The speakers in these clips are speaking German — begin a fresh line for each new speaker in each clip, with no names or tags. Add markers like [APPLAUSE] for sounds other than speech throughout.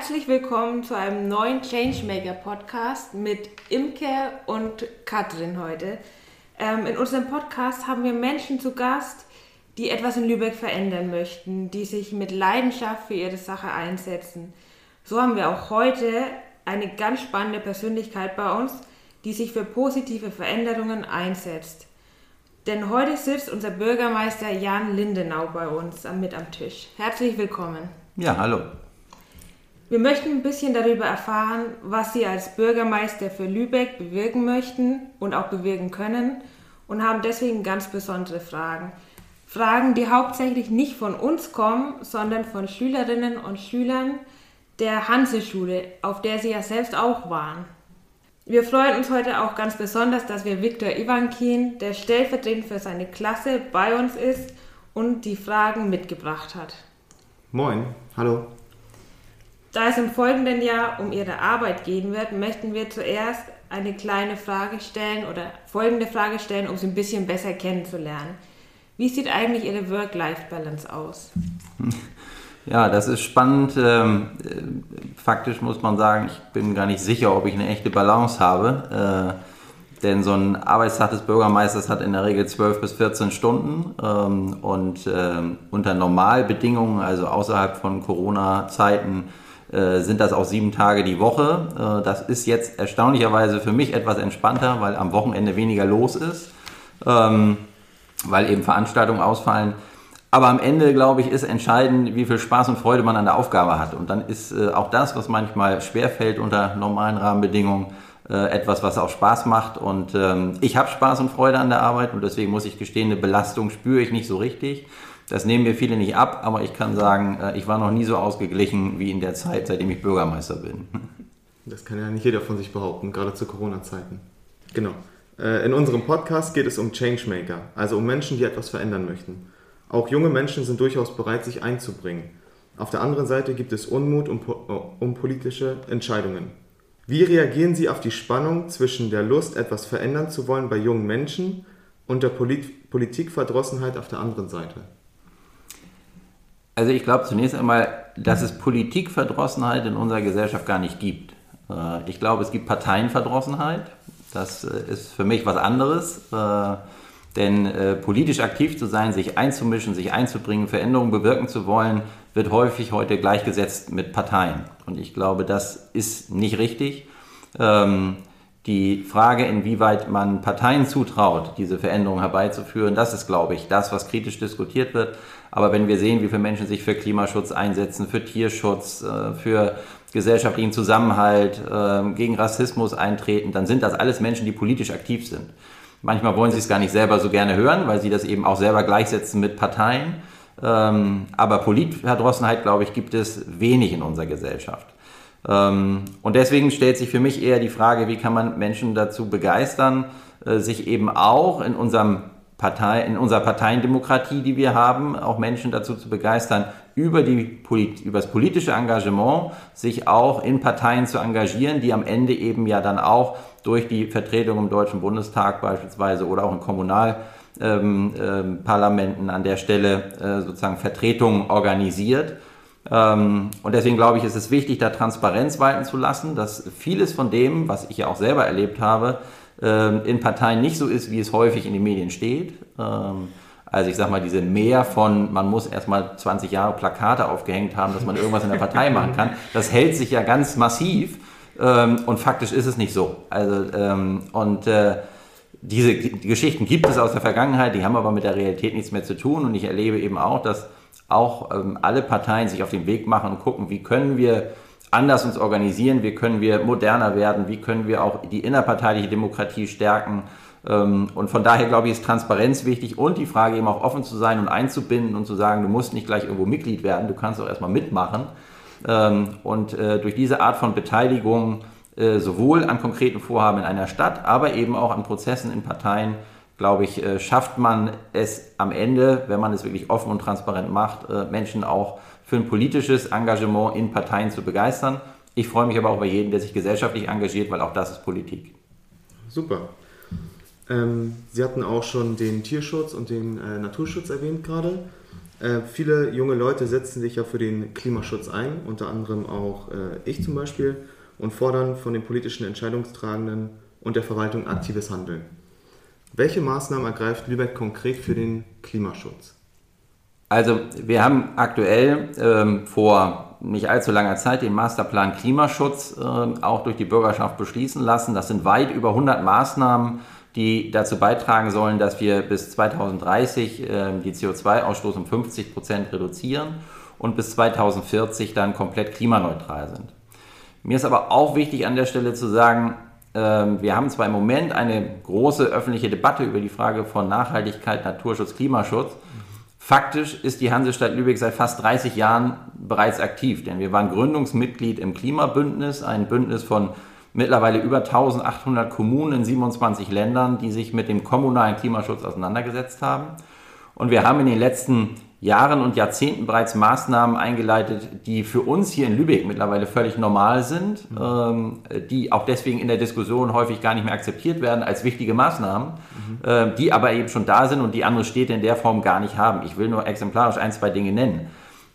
Herzlich willkommen zu einem neuen Changemaker Podcast mit Imke und Katrin heute. Ähm, in unserem Podcast haben wir Menschen zu Gast, die etwas in Lübeck verändern möchten, die sich mit Leidenschaft für ihre Sache einsetzen. So haben wir auch heute eine ganz spannende Persönlichkeit bei uns, die sich für positive Veränderungen einsetzt. Denn heute sitzt unser Bürgermeister Jan Lindenau bei uns mit am Tisch. Herzlich willkommen.
Ja, hallo.
Wir möchten ein bisschen darüber erfahren, was Sie als Bürgermeister für Lübeck bewirken möchten und auch bewirken können und haben deswegen ganz besondere Fragen. Fragen, die hauptsächlich nicht von uns kommen, sondern von Schülerinnen und Schülern der Hanseschule, auf der Sie ja selbst auch waren. Wir freuen uns heute auch ganz besonders, dass wir Viktor Ivankin, der stellvertretend für seine Klasse bei uns ist und die Fragen mitgebracht hat.
Moin, hallo.
Da es im folgenden Jahr um Ihre Arbeit gehen wird, möchten wir zuerst eine kleine Frage stellen oder folgende Frage stellen, um Sie ein bisschen besser kennenzulernen. Wie sieht eigentlich Ihre Work-Life-Balance aus? [LAUGHS]
Ja, das ist spannend. Ähm, äh, faktisch muss man sagen, ich bin gar nicht sicher, ob ich eine echte Balance habe. Äh, denn so ein Arbeitstag des Bürgermeisters hat in der Regel 12 bis 14 Stunden. Ähm, und ähm, unter Normalbedingungen, also außerhalb von Corona-Zeiten, äh, sind das auch sieben Tage die Woche. Äh, das ist jetzt erstaunlicherweise für mich etwas entspannter, weil am Wochenende weniger los ist, ähm, weil eben Veranstaltungen ausfallen. Aber am Ende, glaube ich, ist entscheidend, wie viel Spaß und Freude man an der Aufgabe hat. Und dann ist äh, auch das, was manchmal schwerfällt unter normalen Rahmenbedingungen, etwas, was auch Spaß macht. Und ähm, ich habe Spaß und Freude an der Arbeit und deswegen muss ich gestehen, eine Belastung spüre ich nicht so richtig. Das nehmen mir viele nicht ab, aber ich kann sagen, äh, ich war noch nie so ausgeglichen wie in der Zeit, seitdem ich Bürgermeister bin.
Das kann ja nicht jeder von sich behaupten, gerade zu Corona-Zeiten. Genau. Äh, in unserem Podcast geht es um Changemaker, also um Menschen, die etwas verändern möchten. Auch junge Menschen sind durchaus bereit, sich einzubringen. Auf der anderen Seite gibt es Unmut um, äh, um politische Entscheidungen. Wie reagieren Sie auf die Spannung zwischen der Lust, etwas verändern zu wollen bei jungen Menschen und der Polit Politikverdrossenheit auf der anderen Seite?
Also ich glaube zunächst einmal, dass es Politikverdrossenheit in unserer Gesellschaft gar nicht gibt. Äh, ich glaube, es gibt Parteienverdrossenheit. Das äh, ist für mich was anderes. Äh, denn politisch aktiv zu sein, sich einzumischen, sich einzubringen, Veränderungen bewirken zu wollen, wird häufig heute gleichgesetzt mit Parteien. Und ich glaube, das ist nicht richtig. Ähm, die Frage, inwieweit man Parteien zutraut, diese Veränderungen herbeizuführen, das ist, glaube ich, das, was kritisch diskutiert wird. Aber wenn wir sehen, wie viele Menschen sich für Klimaschutz einsetzen, für Tierschutz, äh, für gesellschaftlichen Zusammenhalt, ähm, gegen Rassismus eintreten, dann sind das alles Menschen, die politisch aktiv sind. Manchmal wollen sie es gar nicht selber so gerne hören, weil sie das eben auch selber gleichsetzen mit Parteien. Ähm, aber Politverdrossenheit, glaube ich, gibt es wenig in unserer Gesellschaft. Ähm, und deswegen stellt sich für mich eher die Frage, wie kann man Menschen dazu begeistern, äh, sich eben auch in unserem Partei, in unserer Parteiendemokratie, die wir haben, auch Menschen dazu zu begeistern, über, die, über das politische Engagement sich auch in Parteien zu engagieren, die am Ende eben ja dann auch durch die Vertretung im Deutschen Bundestag beispielsweise oder auch in Kommunalparlamenten ähm, ähm, an der Stelle äh, sozusagen Vertretungen organisiert. Ähm, und deswegen glaube ich, ist es wichtig, da Transparenz walten zu lassen, dass vieles von dem, was ich ja auch selber erlebt habe, ähm, in Parteien nicht so ist, wie es häufig in den Medien steht. Ähm, also ich sage mal, diese Mehr von, man muss erstmal 20 Jahre Plakate aufgehängt haben, dass man irgendwas in der Partei [LAUGHS] machen kann, das hält sich ja ganz massiv und faktisch ist es nicht so. Also und äh, diese Geschichten gibt es aus der Vergangenheit, die haben aber mit der Realität nichts mehr zu tun und ich erlebe eben auch, dass auch ähm, alle Parteien sich auf den Weg machen und gucken, wie können wir anders uns organisieren, wie können wir moderner werden, wie können wir auch die innerparteiliche Demokratie stärken. Ähm, und von daher glaube ich, ist Transparenz wichtig und die Frage eben auch offen zu sein und einzubinden und zu sagen, du musst nicht gleich irgendwo Mitglied werden, du kannst auch erstmal mitmachen. Ähm, und äh, durch diese Art von Beteiligung äh, sowohl an konkreten Vorhaben in einer Stadt, aber eben auch an Prozessen in Parteien glaube ich, äh, schafft man es am Ende, wenn man es wirklich offen und transparent macht, äh, Menschen auch für ein politisches Engagement in Parteien zu begeistern. Ich freue mich aber auch über jeden, der sich gesellschaftlich engagiert, weil auch das ist Politik.
Super. Ähm, Sie hatten auch schon den Tierschutz und den äh, Naturschutz erwähnt gerade. Äh, viele junge Leute setzen sich ja für den Klimaschutz ein, unter anderem auch äh, ich zum Beispiel, und fordern von den politischen Entscheidungstragenden und der Verwaltung aktives Handeln. Welche Maßnahmen ergreift Lübeck konkret für den Klimaschutz?
Also wir haben aktuell ähm, vor nicht allzu langer Zeit den Masterplan Klimaschutz äh, auch durch die Bürgerschaft beschließen lassen. Das sind weit über 100 Maßnahmen, die dazu beitragen sollen, dass wir bis 2030 äh, die CO2-Ausstoß um 50 Prozent reduzieren und bis 2040 dann komplett klimaneutral sind. Mir ist aber auch wichtig an der Stelle zu sagen, wir haben zwar im Moment eine große öffentliche Debatte über die Frage von Nachhaltigkeit, Naturschutz, Klimaschutz. Faktisch ist die Hansestadt Lübeck seit fast 30 Jahren bereits aktiv, denn wir waren Gründungsmitglied im Klimabündnis, ein Bündnis von mittlerweile über 1800 Kommunen in 27 Ländern, die sich mit dem kommunalen Klimaschutz auseinandergesetzt haben. Und wir haben in den letzten Jahren und Jahrzehnten bereits Maßnahmen eingeleitet, die für uns hier in Lübeck mittlerweile völlig normal sind, mhm. ähm, die auch deswegen in der Diskussion häufig gar nicht mehr akzeptiert werden als wichtige Maßnahmen, mhm. äh, die aber eben schon da sind und die andere Städte in der Form gar nicht haben. Ich will nur exemplarisch ein, zwei Dinge nennen.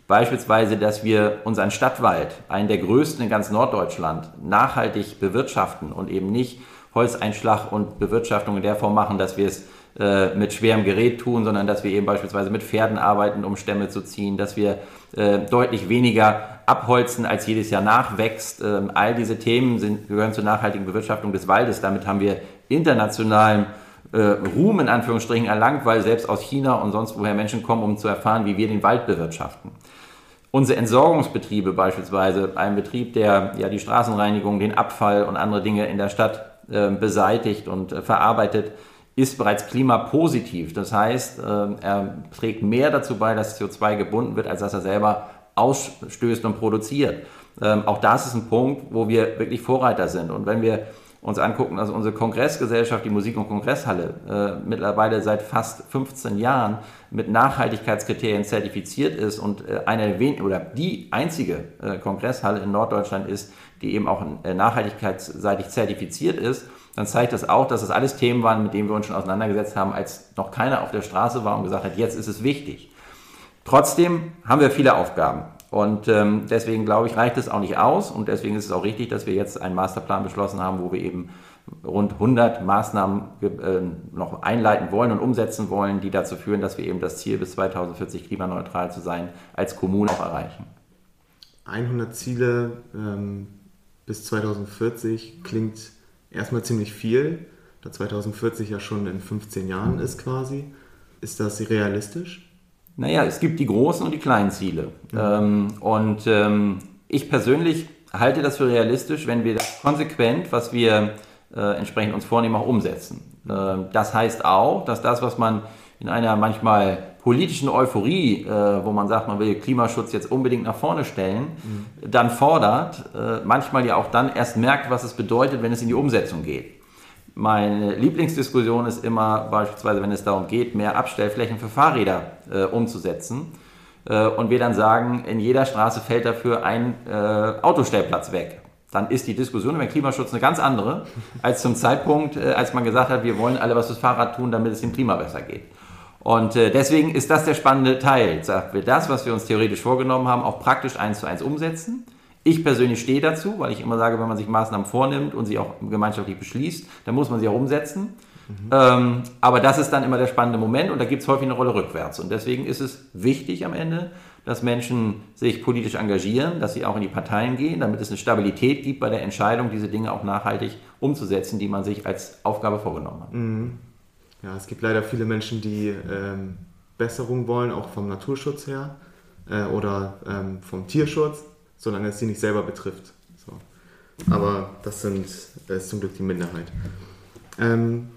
Beispielsweise, dass wir unseren Stadtwald, einen der größten in ganz Norddeutschland, nachhaltig bewirtschaften und eben nicht Holzeinschlag und Bewirtschaftung in der Form machen, dass wir es äh, mit schwerem Gerät tun, sondern dass wir eben beispielsweise mit Pferden arbeiten, um Stämme zu ziehen, dass wir äh, deutlich weniger abholzen, als jedes Jahr nachwächst. Ähm, all diese Themen sind, gehören zur nachhaltigen Bewirtschaftung des Waldes. Damit haben wir internationalen äh, Ruhm in Anführungsstrichen erlangt, weil selbst aus China und sonst woher Menschen kommen, um zu erfahren, wie wir den Wald bewirtschaften. Unsere Entsorgungsbetriebe beispielsweise, ein Betrieb, der ja die Straßenreinigung, den Abfall und andere Dinge in der Stadt äh, beseitigt und äh, verarbeitet, ist bereits klimapositiv. Das heißt, äh, er trägt mehr dazu bei, dass CO2 gebunden wird, als dass er selber ausstößt und produziert. Ähm, auch das ist ein Punkt, wo wir wirklich Vorreiter sind. Und wenn wir uns angucken, dass unsere Kongressgesellschaft, die Musik- und Kongresshalle, äh, mittlerweile seit fast 15 Jahren mit Nachhaltigkeitskriterien zertifiziert ist und äh, eine oder die einzige äh, Kongresshalle in Norddeutschland ist, die eben auch äh, nachhaltigkeitsseitig zertifiziert ist, dann zeigt das auch, dass das alles Themen waren, mit denen wir uns schon auseinandergesetzt haben, als noch keiner auf der Straße war und gesagt hat, jetzt ist es wichtig. Trotzdem haben wir viele Aufgaben. Und ähm, deswegen glaube ich, reicht es auch nicht aus. Und deswegen ist es auch richtig, dass wir jetzt einen Masterplan beschlossen haben, wo wir eben rund 100 Maßnahmen äh, noch einleiten wollen und umsetzen wollen, die dazu führen, dass wir eben das Ziel bis 2040 klimaneutral zu sein als Kommune auch erreichen.
100 Ziele ähm, bis 2040 klingt erstmal ziemlich viel, da 2040 ja schon in 15 Jahren ist quasi. Ist das realistisch?
Naja, es gibt die großen und die kleinen Ziele. Mhm. Ähm, und ähm, ich persönlich halte das für realistisch, wenn wir das konsequent, was wir äh, entsprechend uns vornehmen, auch umsetzen. Äh, das heißt auch, dass das, was man in einer manchmal politischen Euphorie, äh, wo man sagt, man will Klimaschutz jetzt unbedingt nach vorne stellen, mhm. dann fordert, äh, manchmal ja auch dann erst merkt, was es bedeutet, wenn es in die Umsetzung geht. Meine Lieblingsdiskussion ist immer beispielsweise, wenn es darum geht, mehr Abstellflächen für Fahrräder äh, umzusetzen. Äh, und wir dann sagen, in jeder Straße fällt dafür ein äh, Autostellplatz weg. Dann ist die Diskussion über den Klimaschutz eine ganz andere als zum Zeitpunkt, äh, als man gesagt hat, wir wollen alle was fürs Fahrrad tun, damit es dem Klima besser geht. Und äh, deswegen ist das der spannende Teil. Sagt wir das, was wir uns theoretisch vorgenommen haben, auch praktisch eins zu eins umsetzen ich persönlich stehe dazu, weil ich immer sage, wenn man sich Maßnahmen vornimmt und sie auch gemeinschaftlich beschließt, dann muss man sie auch umsetzen. Mhm. Ähm, aber das ist dann immer der spannende Moment und da gibt es häufig eine Rolle rückwärts. Und deswegen ist es wichtig am Ende, dass Menschen sich politisch engagieren, dass sie auch in die Parteien gehen, damit es eine Stabilität gibt bei der Entscheidung, diese Dinge auch nachhaltig umzusetzen, die man sich als Aufgabe vorgenommen hat.
Mhm. Ja, es gibt leider viele Menschen, die ähm, Besserung wollen, auch vom Naturschutz her äh, oder ähm, vom Tierschutz solange es sie nicht selber betrifft. So. Aber das, sind, das ist zum Glück die Minderheit. Ähm,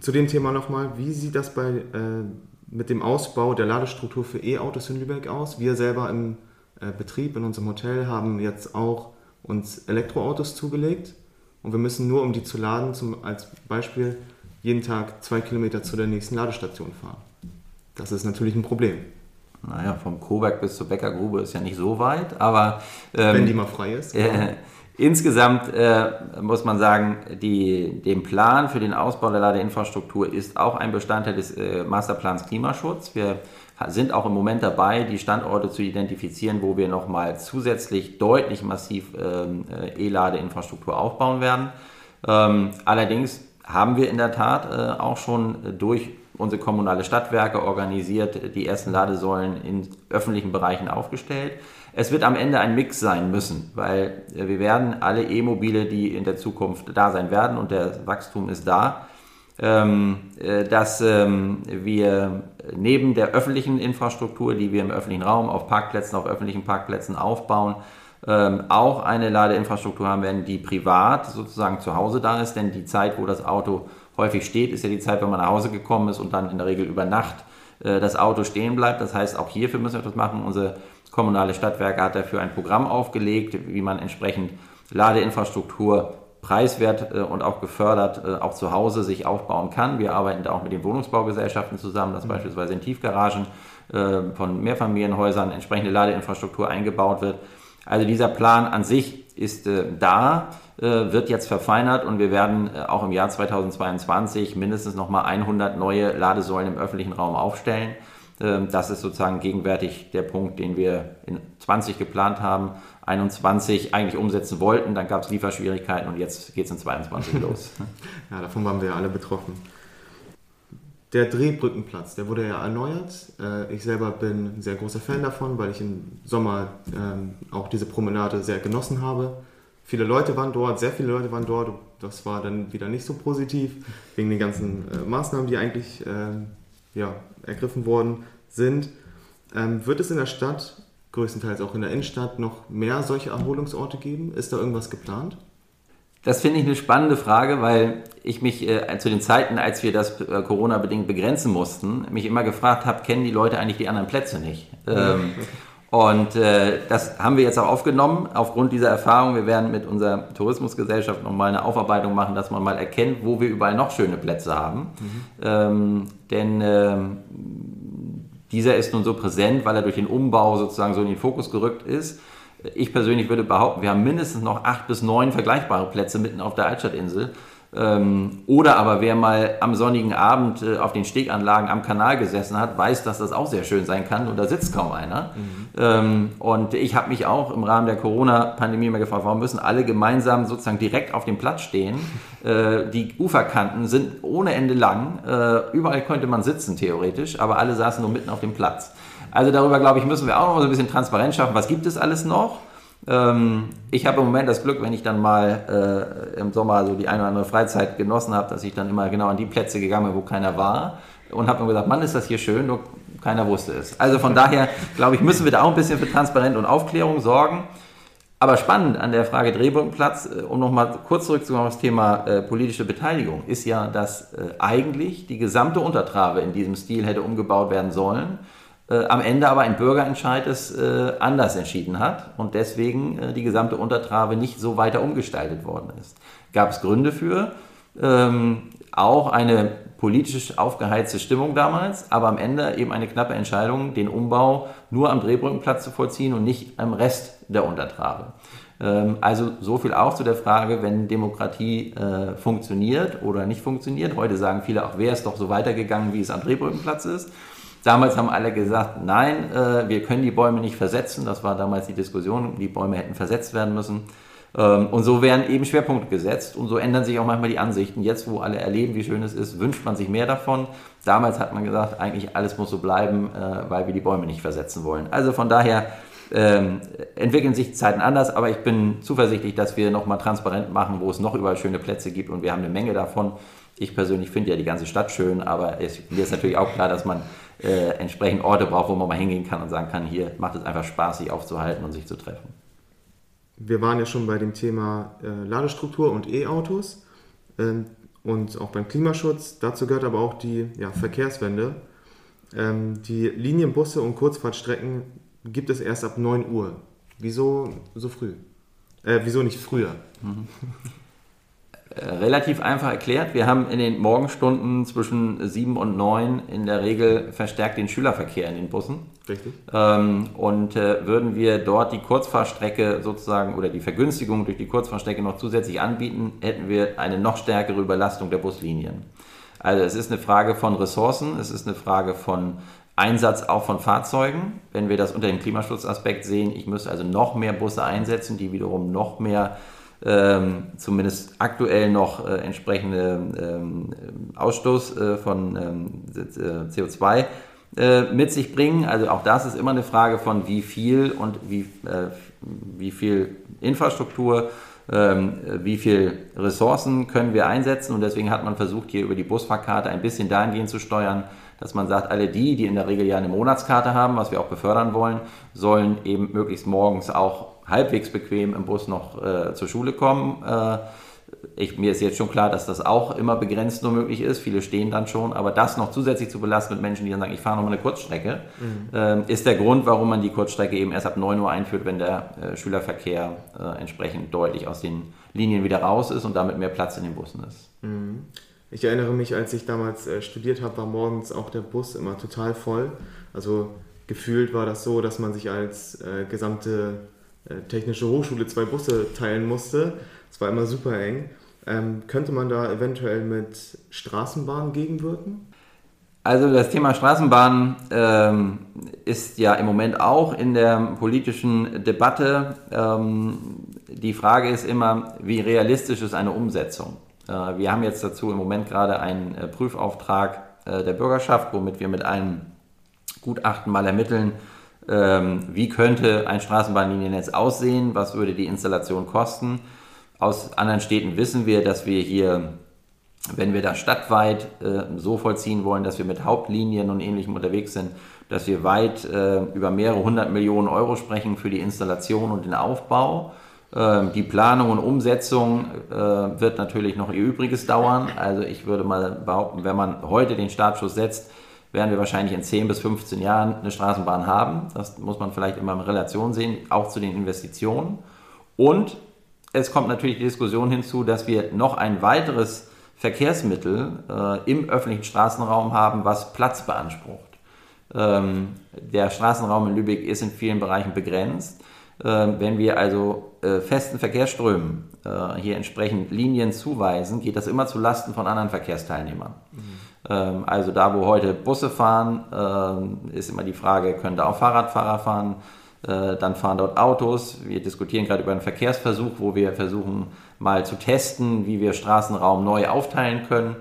zu dem Thema nochmal, wie sieht das bei, äh, mit dem Ausbau der Ladestruktur für E-Autos in Lübeck aus? Wir selber im äh, Betrieb, in unserem Hotel, haben jetzt auch uns Elektroautos zugelegt und wir müssen nur, um die zu laden, zum, als Beispiel jeden Tag zwei Kilometer zu der nächsten Ladestation fahren. Das ist natürlich ein Problem
naja, vom Koberg bis zur Bäckergrube ist ja nicht so weit, aber.
Ähm, Wenn die mal frei ist.
Äh, insgesamt äh, muss man sagen, die, dem Plan für den Ausbau der Ladeinfrastruktur ist auch ein Bestandteil des äh, Masterplans Klimaschutz. Wir sind auch im Moment dabei, die Standorte zu identifizieren, wo wir nochmal zusätzlich deutlich massiv ähm, äh, E-Ladeinfrastruktur aufbauen werden. Ähm, allerdings haben wir in der Tat äh, auch schon durch unsere kommunale Stadtwerke organisiert die ersten Ladesäulen in öffentlichen Bereichen aufgestellt. Es wird am Ende ein Mix sein müssen, weil äh, wir werden alle E-Mobile, die in der Zukunft da sein werden und der Wachstum ist da, ähm, äh, dass ähm, wir neben der öffentlichen Infrastruktur, die wir im öffentlichen Raum auf Parkplätzen, auf öffentlichen Parkplätzen aufbauen, ähm, auch eine Ladeinfrastruktur haben werden, die privat sozusagen zu Hause da ist, denn die Zeit, wo das Auto häufig steht, ist ja die Zeit, wenn man nach Hause gekommen ist und dann in der Regel über Nacht äh, das Auto stehen bleibt. Das heißt, auch hierfür müssen wir etwas machen. Unsere kommunale Stadtwerke hat dafür ein Programm aufgelegt, wie man entsprechend Ladeinfrastruktur preiswert äh, und auch gefördert äh, auch zu Hause sich aufbauen kann. Wir arbeiten da auch mit den Wohnungsbaugesellschaften zusammen, dass mhm. beispielsweise in Tiefgaragen äh, von Mehrfamilienhäusern entsprechende Ladeinfrastruktur eingebaut wird. Also dieser Plan an sich ist da, wird jetzt verfeinert und wir werden auch im Jahr 2022 mindestens nochmal 100 neue Ladesäulen im öffentlichen Raum aufstellen. Ähm, das ist sozusagen gegenwärtig der Punkt, den wir in 20 geplant haben, 21 eigentlich umsetzen wollten, dann gab es Lieferschwierigkeiten und jetzt geht es in 22 [LAUGHS] los.
ja, davon waren wir ja alle betroffen. Der Drehbrückenplatz, der wurde ja erneuert. Äh, ich selber bin ein sehr großer Fan davon, weil ich im Sommer ähm, auch diese Promenade sehr genossen habe. Viele Leute waren dort, sehr viele Leute waren dort. Das war dann wieder nicht so positiv, wegen den ganzen äh, Maßnahmen, die eigentlich ähm, ja, ergriffen worden sind. Ähm, wird es in der Stadt, größtenteils auch in der Innenstadt, noch mehr solche Erholungsorte geben? Ist da irgendwas geplant?
Das finde ich eine spannende Frage, weil ich mich äh, zu den Zeiten, als wir das äh, Corona-bedingt begrenzen mussten, mich immer gefragt habe, kennen die Leute eigentlich die anderen Plätze nicht? Ähm, und äh, das haben wir jetzt auch aufgenommen aufgrund dieser Erfahrung. Wir werden mit unserer Tourismusgesellschaft nochmal eine Aufarbeitung machen, dass man mal erkennt, wo wir überall noch schöne Plätze haben. Mhm. Ähm, denn ähm, dieser ist nun so präsent, weil er durch den Umbau sozusagen so in den Fokus gerückt ist. Ich persönlich würde behaupten, wir haben mindestens noch acht bis neun vergleichbare Plätze mitten auf der Altstadtinsel. Ähm, oder aber wer mal am sonnigen Abend äh, auf den Steganlagen am Kanal gesessen hat, weiß, dass das auch sehr schön sein kann und da sitzt kaum einer. Mhm. Ähm, und ich habe mich auch im Rahmen der Corona-Pandemie mal gefragt, warum müssen alle gemeinsam sozusagen direkt auf dem Platz stehen? [LAUGHS] Äh, die Uferkanten sind ohne Ende lang. Äh, überall könnte man sitzen, theoretisch, aber alle saßen nur mitten auf dem Platz. Also darüber, glaube ich, müssen wir auch noch so ein bisschen Transparenz schaffen. Was gibt es alles noch? Ähm, ich habe im Moment das Glück, wenn ich dann mal äh, im Sommer so die eine oder andere Freizeit genossen habe, dass ich dann immer genau an die Plätze gegangen bin, wo keiner war und habe mir gesagt, Mann, ist das hier schön, nur keiner wusste es. Also von daher, glaube ich, müssen wir da auch ein bisschen für Transparenz und Aufklärung sorgen. Aber spannend an der Frage Drehbrückenplatz, äh, um nochmal kurz zurückzukommen auf das Thema äh, politische Beteiligung, ist ja, dass äh, eigentlich die gesamte Untertrave in diesem Stil hätte umgebaut werden sollen äh, am Ende aber ein Bürgerentscheid es äh, anders entschieden hat und deswegen äh, die gesamte Untertrave nicht so weiter umgestaltet worden ist. Gab es Gründe für, ähm, auch eine politisch aufgeheizte Stimmung damals, aber am Ende eben eine knappe Entscheidung, den Umbau nur am Drehbrückenplatz zu vollziehen und nicht am Rest der Untertrave. Ähm, also so viel auch zu der Frage, wenn Demokratie äh, funktioniert oder nicht funktioniert. Heute sagen viele auch, wäre es doch so weitergegangen, wie es am Drehbrückenplatz ist. Damals haben alle gesagt, nein, äh, wir können die Bäume nicht versetzen. Das war damals die Diskussion, die Bäume hätten versetzt werden müssen. Ähm, und so werden eben Schwerpunkte gesetzt und so ändern sich auch manchmal die Ansichten. Jetzt, wo alle erleben, wie schön es ist, wünscht man sich mehr davon. Damals hat man gesagt, eigentlich alles muss so bleiben, äh, weil wir die Bäume nicht versetzen wollen. Also von daher ähm, entwickeln sich Zeiten anders, aber ich bin zuversichtlich, dass wir nochmal transparent machen, wo es noch überall schöne Plätze gibt und wir haben eine Menge davon. Ich persönlich finde ja die ganze Stadt schön, aber es, mir ist natürlich auch klar, dass man äh, entsprechend Orte braucht, wo man mal hingehen kann und sagen kann, hier macht es einfach Spaß, sich aufzuhalten und sich zu treffen.
Wir waren ja schon bei dem Thema äh, Ladestruktur und E-Autos ähm, und auch beim Klimaschutz. Dazu gehört aber auch die ja, Verkehrswende. Ähm, die Linienbusse und Kurzfahrtstrecken gibt es erst ab 9 Uhr. Wieso so früh? Äh, wieso nicht früher? Mhm.
Relativ einfach erklärt. Wir haben in den Morgenstunden zwischen sieben und neun in der Regel verstärkt den Schülerverkehr in den Bussen.
Richtig.
Ähm, und äh, würden wir dort die Kurzfahrstrecke sozusagen oder die Vergünstigung durch die Kurzfahrstrecke noch zusätzlich anbieten, hätten wir eine noch stärkere Überlastung der Buslinien. Also es ist eine Frage von Ressourcen, es ist eine Frage von Einsatz auch von Fahrzeugen, wenn wir das unter dem Klimaschutzaspekt sehen. Ich müsste also noch mehr Busse einsetzen, die wiederum noch mehr, ähm, zumindest aktuell noch äh, entsprechende ähm, Ausstoß äh, von ähm, äh, CO2 äh, mit sich bringen. Also auch das ist immer eine Frage von wie viel und wie, äh, wie viel Infrastruktur ähm, wie viel Ressourcen können wir einsetzen und deswegen hat man versucht, hier über die Busfahrkarte ein bisschen dahingehend zu steuern, dass man sagt, alle die, die in der Regel ja eine Monatskarte haben, was wir auch befördern wollen, sollen eben möglichst morgens auch halbwegs bequem im Bus noch äh, zur Schule kommen. Äh, ich, mir ist jetzt schon klar, dass das auch immer begrenzt nur möglich ist. Viele stehen dann schon, aber das noch zusätzlich zu belasten mit Menschen, die dann sagen, ich fahre noch mal eine Kurzstrecke, mhm. äh, ist der Grund, warum man die Kurzstrecke eben erst ab 9 Uhr einführt, wenn der äh, Schülerverkehr äh, entsprechend deutlich aus den Linien wieder raus ist und damit mehr Platz in den Bussen ist.
Mhm. Ich erinnere mich, als ich damals äh, studiert habe, war morgens auch der Bus immer total voll. Also gefühlt war das so, dass man sich als äh, gesamte äh, technische Hochschule zwei Busse teilen musste. Es war immer super eng. Ähm, könnte man da eventuell mit Straßenbahnen gegenwirken?
Also das Thema Straßenbahnen ähm, ist ja im Moment auch in der politischen Debatte. Ähm, die Frage ist immer, wie realistisch ist eine Umsetzung? Äh, wir haben jetzt dazu im Moment gerade einen äh, Prüfauftrag äh, der Bürgerschaft, womit wir mit einem Gutachten mal ermitteln, ähm, wie könnte ein Straßenbahnliniennetz aussehen, was würde die Installation kosten. Aus anderen Städten wissen wir, dass wir hier, wenn wir das stadtweit so vollziehen wollen, dass wir mit Hauptlinien und ähnlichem unterwegs sind, dass wir weit über mehrere hundert Millionen Euro sprechen für die Installation und den Aufbau. Ähm, die Planung und Umsetzung äh, wird natürlich noch ihr Übriges dauern. Also ich würde mal behaupten, wenn man heute den Startschuss setzt, werden wir wahrscheinlich in 10 bis 15 Jahren eine Straßenbahn haben. Das muss man vielleicht immer in Relation sehen, auch zu den Investitionen. Und es kommt natürlich die Diskussion hinzu, dass wir noch ein weiteres Verkehrsmittel äh, im öffentlichen Straßenraum haben, was Platz beansprucht. Ähm, der Straßenraum in Lübeck ist in vielen Bereichen begrenzt. Ähm, wenn wir also äh, festen Verkehrsströmen äh, hier entsprechend Linien zuweisen, geht das immer zu Lasten von anderen Verkehrsteilnehmern. Mhm. Ähm, also da, wo heute Busse fahren, ist immer die Frage, können da auch Fahrradfahrer fahren? Äh, dann fahren dort Autos. Wir diskutieren gerade über einen Verkehrsversuch, wo wir versuchen mal zu testen, wie wir Straßenraum neu aufteilen können.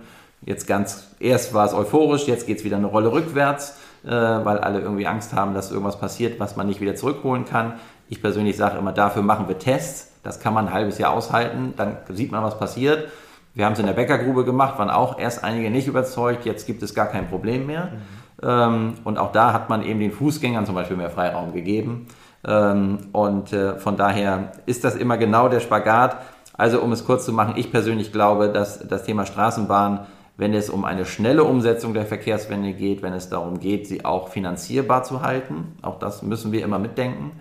Jetzt ganz, erst war es euphorisch, jetzt geht es wieder eine Rolle rückwärts, weil alle irgendwie Angst haben, dass irgendwas passiert, was man nicht wieder zurückholen kann. Ich persönlich sage immer, dafür machen wir Tests. Das kann man ein halbes Jahr aushalten. Dann sieht man, was passiert. Wir haben es in der Bäckergrube gemacht, waren auch erst einige nicht überzeugt. Jetzt gibt es gar kein Problem mehr. Mhm. Ähm, und auch da hat man eben den Fußgängern zum Beispiel mehr Freiraum gegeben. Ähm, und äh, von daher ist das immer genau der Spagat. Also um es kurz zu machen, ich persönlich glaube, dass das Thema Straßenbahn, wenn es um eine schnelle Umsetzung der Verkehrswende geht, wenn es darum geht, sie auch finanzierbar zu halten, auch das müssen wir immer mitdenken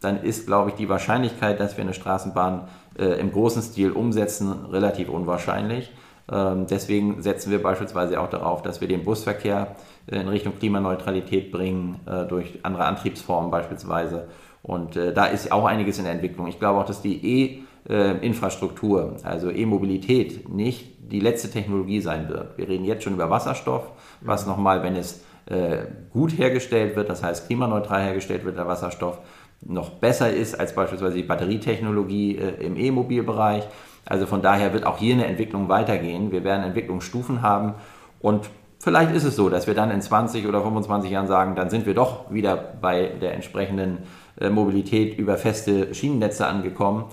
dann ist, glaube ich, die Wahrscheinlichkeit, dass wir eine Straßenbahn äh, im großen Stil umsetzen, relativ unwahrscheinlich. Ähm, deswegen setzen wir beispielsweise auch darauf, dass wir den Busverkehr äh, in Richtung Klimaneutralität bringen, äh, durch andere Antriebsformen beispielsweise. Und äh, da ist auch einiges in der Entwicklung. Ich glaube auch, dass die E-Infrastruktur, also E-Mobilität, nicht die letzte Technologie sein wird. Wir reden jetzt schon über Wasserstoff, was mhm. nochmal, wenn es äh, gut hergestellt wird, das heißt klimaneutral hergestellt wird, der Wasserstoff, noch besser ist als beispielsweise die Batterietechnologie äh, im E-Mobilbereich. Also von daher wird auch hier eine Entwicklung weitergehen. Wir werden Entwicklungsstufen haben und vielleicht ist es so, dass wir dann in 20 oder 25 Jahren sagen, dann sind wir doch wieder bei der entsprechenden äh, Mobilität über feste Schienennetze angekommen.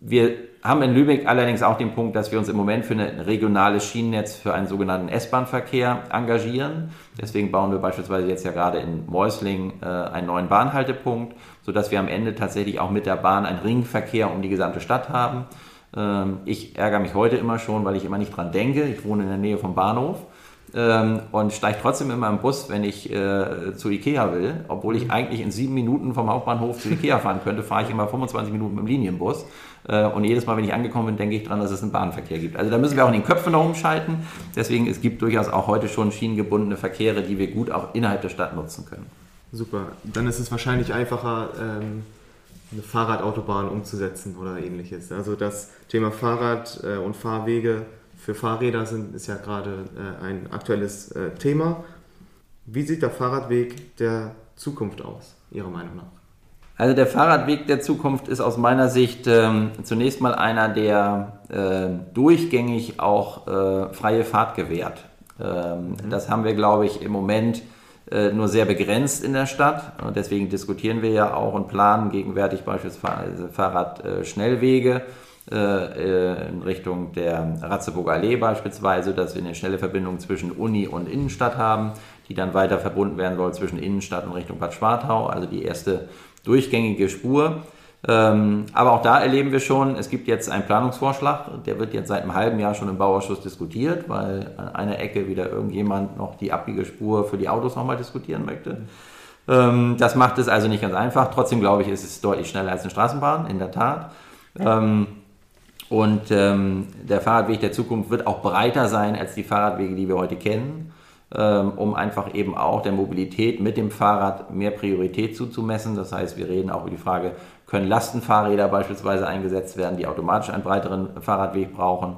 Wir haben in Lübeck allerdings auch den Punkt, dass wir uns im Moment für ein regionales Schienennetz für einen sogenannten S-Bahn-Verkehr engagieren. Deswegen bauen wir beispielsweise jetzt ja gerade in Mäusling äh, einen neuen Bahnhaltepunkt, sodass wir am Ende tatsächlich auch mit der Bahn einen Ringverkehr um die gesamte Stadt haben. Ähm, ich ärgere mich heute immer schon, weil ich immer nicht dran denke. Ich wohne in der Nähe vom Bahnhof ähm, und steige trotzdem immer im Bus, wenn ich äh, zu Ikea will. Obwohl ich eigentlich in sieben Minuten vom Hauptbahnhof zu Ikea fahren könnte, fahre ich immer 25 Minuten mit dem Linienbus. Äh, und jedes Mal, wenn ich angekommen bin, denke ich dran, dass es einen Bahnverkehr gibt. Also da müssen wir auch in den Köpfen noch umschalten. Deswegen, es gibt durchaus auch heute schon schienengebundene Verkehre, die wir gut auch innerhalb der Stadt nutzen können.
Super. Dann ist es wahrscheinlich einfacher, ähm, eine Fahrradautobahn umzusetzen oder ähnliches. Also das Thema Fahrrad äh, und Fahrwege für Fahrräder sind, ist ja gerade äh, ein aktuelles Thema. Wie sieht der Fahrradweg der Zukunft aus, Ihrer Meinung nach?
Also der Fahrradweg der Zukunft ist aus meiner Sicht ähm, zunächst mal einer, der äh, durchgängig auch äh, freie Fahrt gewährt. Ähm, mhm. Das haben wir, glaube ich, im Moment äh, nur sehr begrenzt in der Stadt. Und deswegen diskutieren wir ja auch und planen gegenwärtig beispielsweise Fahrradschnellwege äh, äh, in Richtung der Ratzeburger Allee beispielsweise, dass wir eine schnelle Verbindung zwischen Uni und Innenstadt haben, die dann weiter verbunden werden soll zwischen Innenstadt und Richtung Bad Schwartau, also die erste durchgängige Spur. Ähm, aber auch da erleben wir schon, es gibt jetzt einen Planungsvorschlag, der wird jetzt seit einem halben Jahr schon im Bauausschuss diskutiert, weil an einer Ecke wieder irgendjemand noch die Abbiegespur für die Autos nochmal diskutieren möchte. Ähm, das macht es also nicht ganz einfach. Trotzdem glaube ich, ist es deutlich schneller als eine Straßenbahn, in der Tat. Ähm, und der Fahrradweg der Zukunft wird auch breiter sein als die Fahrradwege, die wir heute kennen. Ähm, um einfach eben auch der Mobilität mit dem Fahrrad mehr Priorität zuzumessen. Das heißt, wir reden auch über die Frage, können Lastenfahrräder beispielsweise eingesetzt werden, die automatisch einen breiteren Fahrradweg brauchen.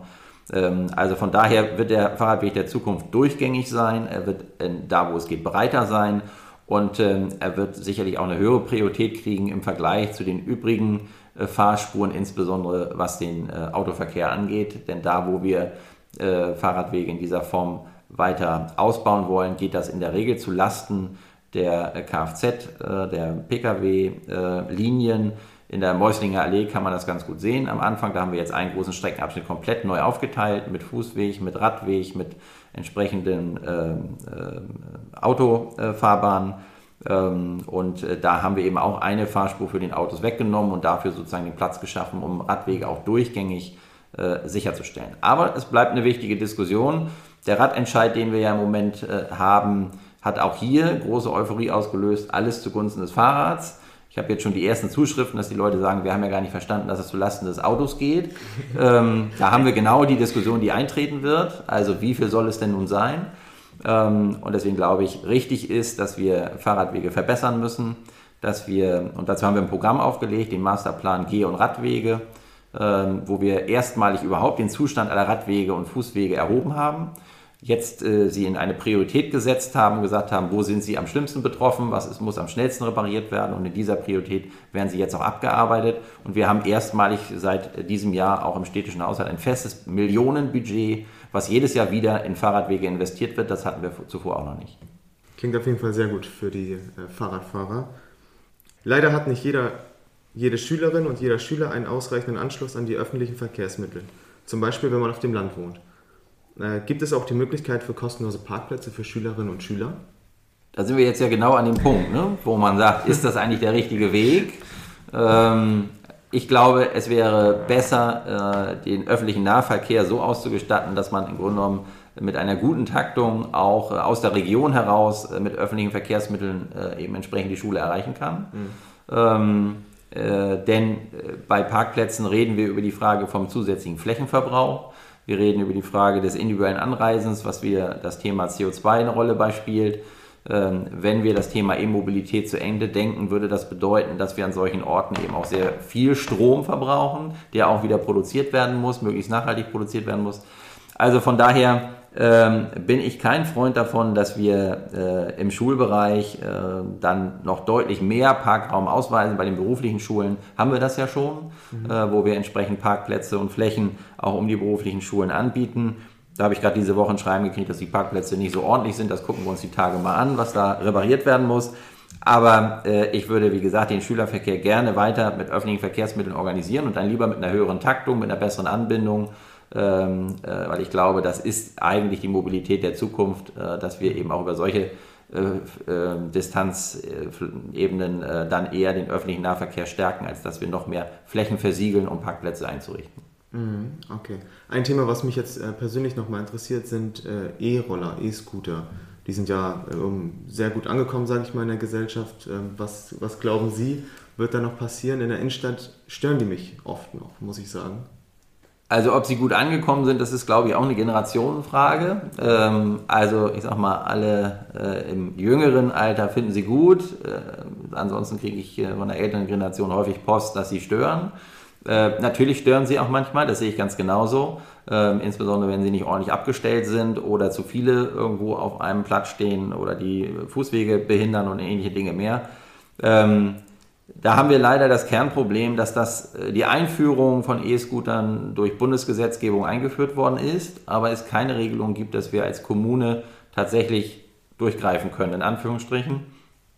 Ähm, also von daher wird der Fahrradweg der Zukunft durchgängig sein, er wird da, wo es geht, breiter sein und ähm, er wird sicherlich auch eine höhere Priorität kriegen im Vergleich zu den übrigen äh, Fahrspuren, insbesondere was den äh, Autoverkehr angeht. Denn da, wo wir äh, Fahrradwege in dieser Form weiter ausbauen wollen, geht das in der Regel zu Lasten der Kfz, äh, der Pkw-Linien. In der Mäuslinger Allee kann man das ganz gut sehen. Am Anfang, da haben wir jetzt einen großen Streckenabschnitt komplett neu aufgeteilt mit Fußweg, mit Radweg, mit entsprechenden äh, äh, Autofahrbahnen. Ähm, und äh, da haben wir eben auch eine Fahrspur für den Autos weggenommen und dafür sozusagen den Platz geschaffen, um Radwege auch durchgängig äh, sicherzustellen. Aber es bleibt eine wichtige Diskussion. Der Radentscheid, den wir ja im Moment äh, haben, hat auch hier große Euphorie ausgelöst, alles zugunsten des Fahrrads. Ich habe jetzt schon die ersten Zuschriften, dass die Leute sagen, wir haben ja gar nicht verstanden, dass es zulasten des Autos geht. [LAUGHS] ähm, da haben wir genau die Diskussion, die eintreten wird. Also wie viel soll es denn nun sein? Ähm, und deswegen glaube ich, richtig ist, dass wir Fahrradwege verbessern müssen, dass wir, und dazu haben wir ein Programm aufgelegt, den Masterplan Geh- und Radwege, ähm, wo wir erstmalig überhaupt den Zustand aller Radwege und Fußwege erhoben haben jetzt äh, sie in eine Priorität gesetzt haben, gesagt haben, wo sind sie am schlimmsten betroffen, was ist, muss am schnellsten repariert werden und in dieser Priorität werden sie jetzt auch abgearbeitet und wir haben erstmalig seit diesem Jahr auch im städtischen Haushalt ein festes Millionenbudget, was jedes Jahr wieder in Fahrradwege investiert wird, das hatten wir zuvor auch noch nicht.
Klingt auf jeden Fall sehr gut für die äh, Fahrradfahrer. Leider hat nicht jeder, jede Schülerin und jeder Schüler einen ausreichenden Anschluss an die öffentlichen Verkehrsmittel. Zum Beispiel, wenn man auf dem Land wohnt. Äh, gibt es auch die Möglichkeit für kostenlose Parkplätze für Schülerinnen und Schüler?
Da sind wir jetzt ja genau an dem Punkt, ne? wo man sagt, ist das eigentlich der richtige Weg? Ähm, ich glaube, es wäre besser, äh, den öffentlichen Nahverkehr so auszustatten, dass man im Grunde genommen mit einer guten Taktung auch äh, aus der Region heraus äh, mit öffentlichen Verkehrsmitteln äh, eben entsprechend die Schule erreichen kann. Mhm. Ähm, äh, denn bei Parkplätzen reden wir über die Frage vom zusätzlichen Flächenverbrauch. Wir reden über die Frage des individuellen Anreisens, was wieder das Thema CO2 eine Rolle beispielt. Ähm, wenn wir das Thema E-Mobilität zu Ende denken, würde das bedeuten, dass wir an solchen Orten eben auch sehr viel Strom verbrauchen, der auch wieder produziert werden muss, möglichst nachhaltig produziert werden muss. Also von daher ähm, bin ich kein Freund davon, dass wir äh, im Schulbereich äh, dann noch deutlich mehr Parkraum ausweisen. Bei den beruflichen Schulen haben wir das ja schon, mhm. äh, wo wir entsprechend Parkplätze und Flächen auch um die beruflichen Schulen anbieten. Da habe ich gerade diese Woche ein Schreiben gekriegt, dass die Parkplätze nicht so ordentlich sind. Das gucken wir uns die Tage mal an, was da repariert werden muss. Aber äh, ich würde, wie gesagt, den Schülerverkehr gerne weiter mit öffentlichen Verkehrsmitteln organisieren und dann lieber mit einer höheren Taktung, mit einer besseren Anbindung ähm, äh, weil ich glaube, das ist eigentlich die Mobilität der Zukunft, äh, dass wir eben auch über solche äh, äh Distanzebenen äh, dann eher den öffentlichen Nahverkehr stärken, als dass wir noch mehr Flächen versiegeln, um Parkplätze einzurichten.
Mhm, okay. Ein Thema, was mich jetzt äh, persönlich nochmal interessiert, sind E-Roller, E-Scooter. Die sind ja ähm, sehr gut angekommen, sage ich mal, in der Gesellschaft. Ähm, was, was glauben Sie, wird da noch passieren? In der Innenstadt stören die mich oft noch, muss ich sagen.
Also ob sie gut angekommen sind, das ist, glaube ich, auch eine Generationenfrage. Ähm, also ich sag mal, alle äh, im jüngeren Alter finden sie gut. Äh, ansonsten kriege ich äh, von der älteren Generation häufig Post, dass sie stören. Äh, natürlich stören sie auch manchmal, das sehe ich ganz genauso. Ähm, insbesondere wenn sie nicht ordentlich abgestellt sind oder zu viele irgendwo auf einem Platz stehen oder die Fußwege behindern und ähnliche Dinge mehr. Ähm, da haben wir leider das Kernproblem, dass das, äh, die Einführung von E-Scootern durch Bundesgesetzgebung eingeführt worden ist, aber es keine Regelung gibt, dass wir als Kommune tatsächlich durchgreifen können, in Anführungsstrichen.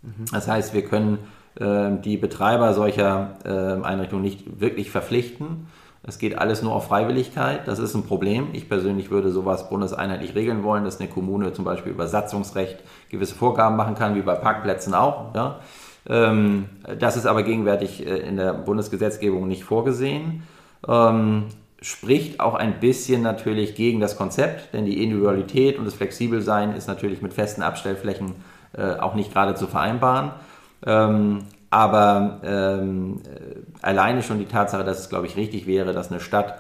Mhm. Das heißt, wir können äh, die Betreiber solcher äh, Einrichtungen nicht wirklich verpflichten. Es geht alles nur auf Freiwilligkeit. Das ist ein Problem. Ich persönlich würde sowas bundeseinheitlich regeln wollen, dass eine Kommune zum Beispiel über Satzungsrecht gewisse Vorgaben machen kann, wie bei Parkplätzen auch. Ja. Ähm, das ist aber gegenwärtig äh, in der Bundesgesetzgebung nicht vorgesehen. Ähm, spricht auch ein bisschen natürlich gegen das Konzept, denn die Individualität und das Flexibelsein ist natürlich mit festen Abstellflächen äh, auch nicht gerade zu vereinbaren. Ähm, aber ähm, äh, alleine schon die Tatsache, dass es, glaube ich, richtig wäre, dass eine Stadt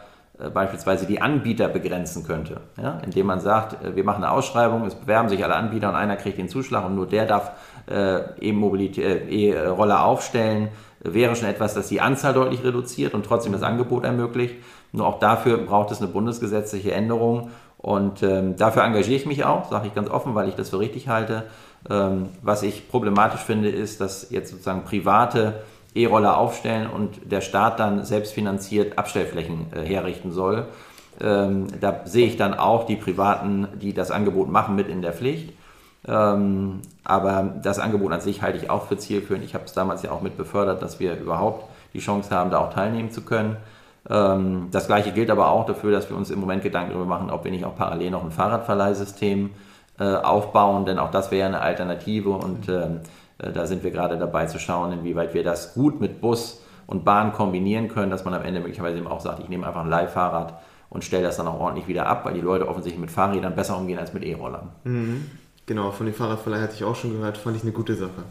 beispielsweise die Anbieter begrenzen könnte, ja? indem man sagt, äh, wir machen eine Ausschreibung, es bewerben sich alle Anbieter und einer kriegt den Zuschlag und nur der darf äh, E-Roller aufstellen, wäre schon etwas, das die Anzahl deutlich reduziert und trotzdem das Angebot ermöglicht. Nur auch dafür braucht es eine bundesgesetzliche Änderung und ähm, dafür engagiere ich mich auch, sage ich ganz offen, weil ich das für richtig halte. Ähm, was ich problematisch finde, ist, dass jetzt sozusagen private E-Roller aufstellen und der Staat dann selbstfinanziert Abstellflächen äh, herrichten soll. Ähm, da sehe ich dann auch die Privaten, die das Angebot machen, mit in der Pflicht. Ähm, aber das Angebot an sich halte ich auch für zielführend. Ich habe es damals ja auch mit befördert, dass wir überhaupt die Chance haben, da auch teilnehmen zu können. Ähm, das gleiche gilt aber auch dafür, dass wir uns im Moment Gedanken darüber machen, ob wir nicht auch parallel noch ein Fahrradverleihsystem äh, aufbauen, denn auch das wäre eine Alternative und ähm, äh, da sind wir gerade dabei zu schauen, inwieweit wir das gut mit Bus und Bahn kombinieren können, dass man am Ende möglicherweise eben auch sagt, ich nehme einfach ein Leihfahrrad und stelle das dann auch ordentlich wieder ab, weil die Leute offensichtlich mit Fahrrädern besser umgehen als mit E-Rollern.
Mhm. Genau, von den Fahrradverleih hatte ich auch schon gehört, fand ich eine gute Sache.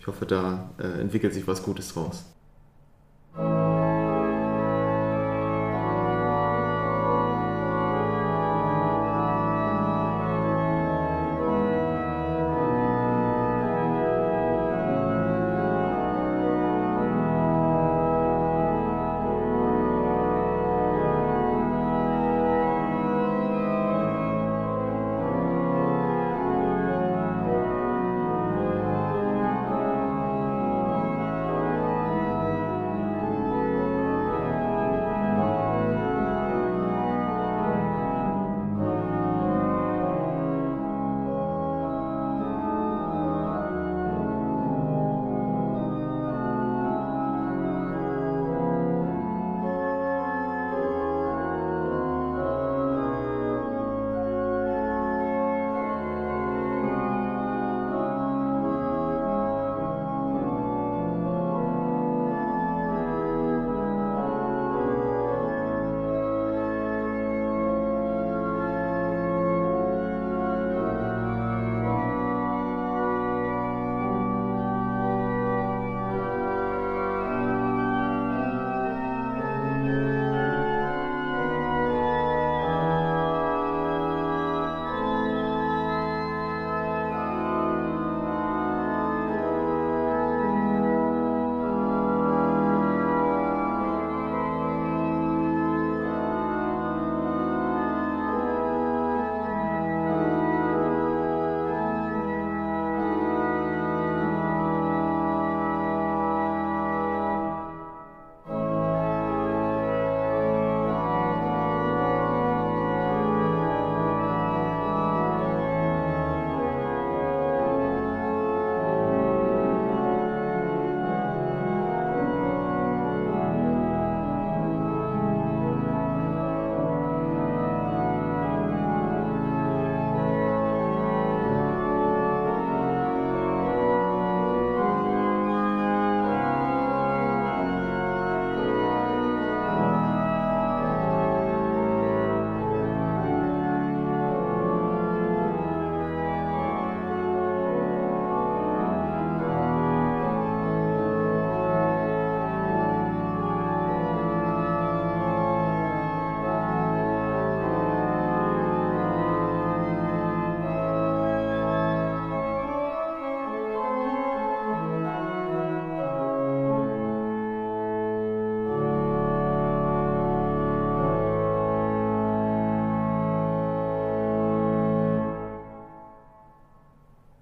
Ich hoffe, da äh, entwickelt sich was Gutes draus.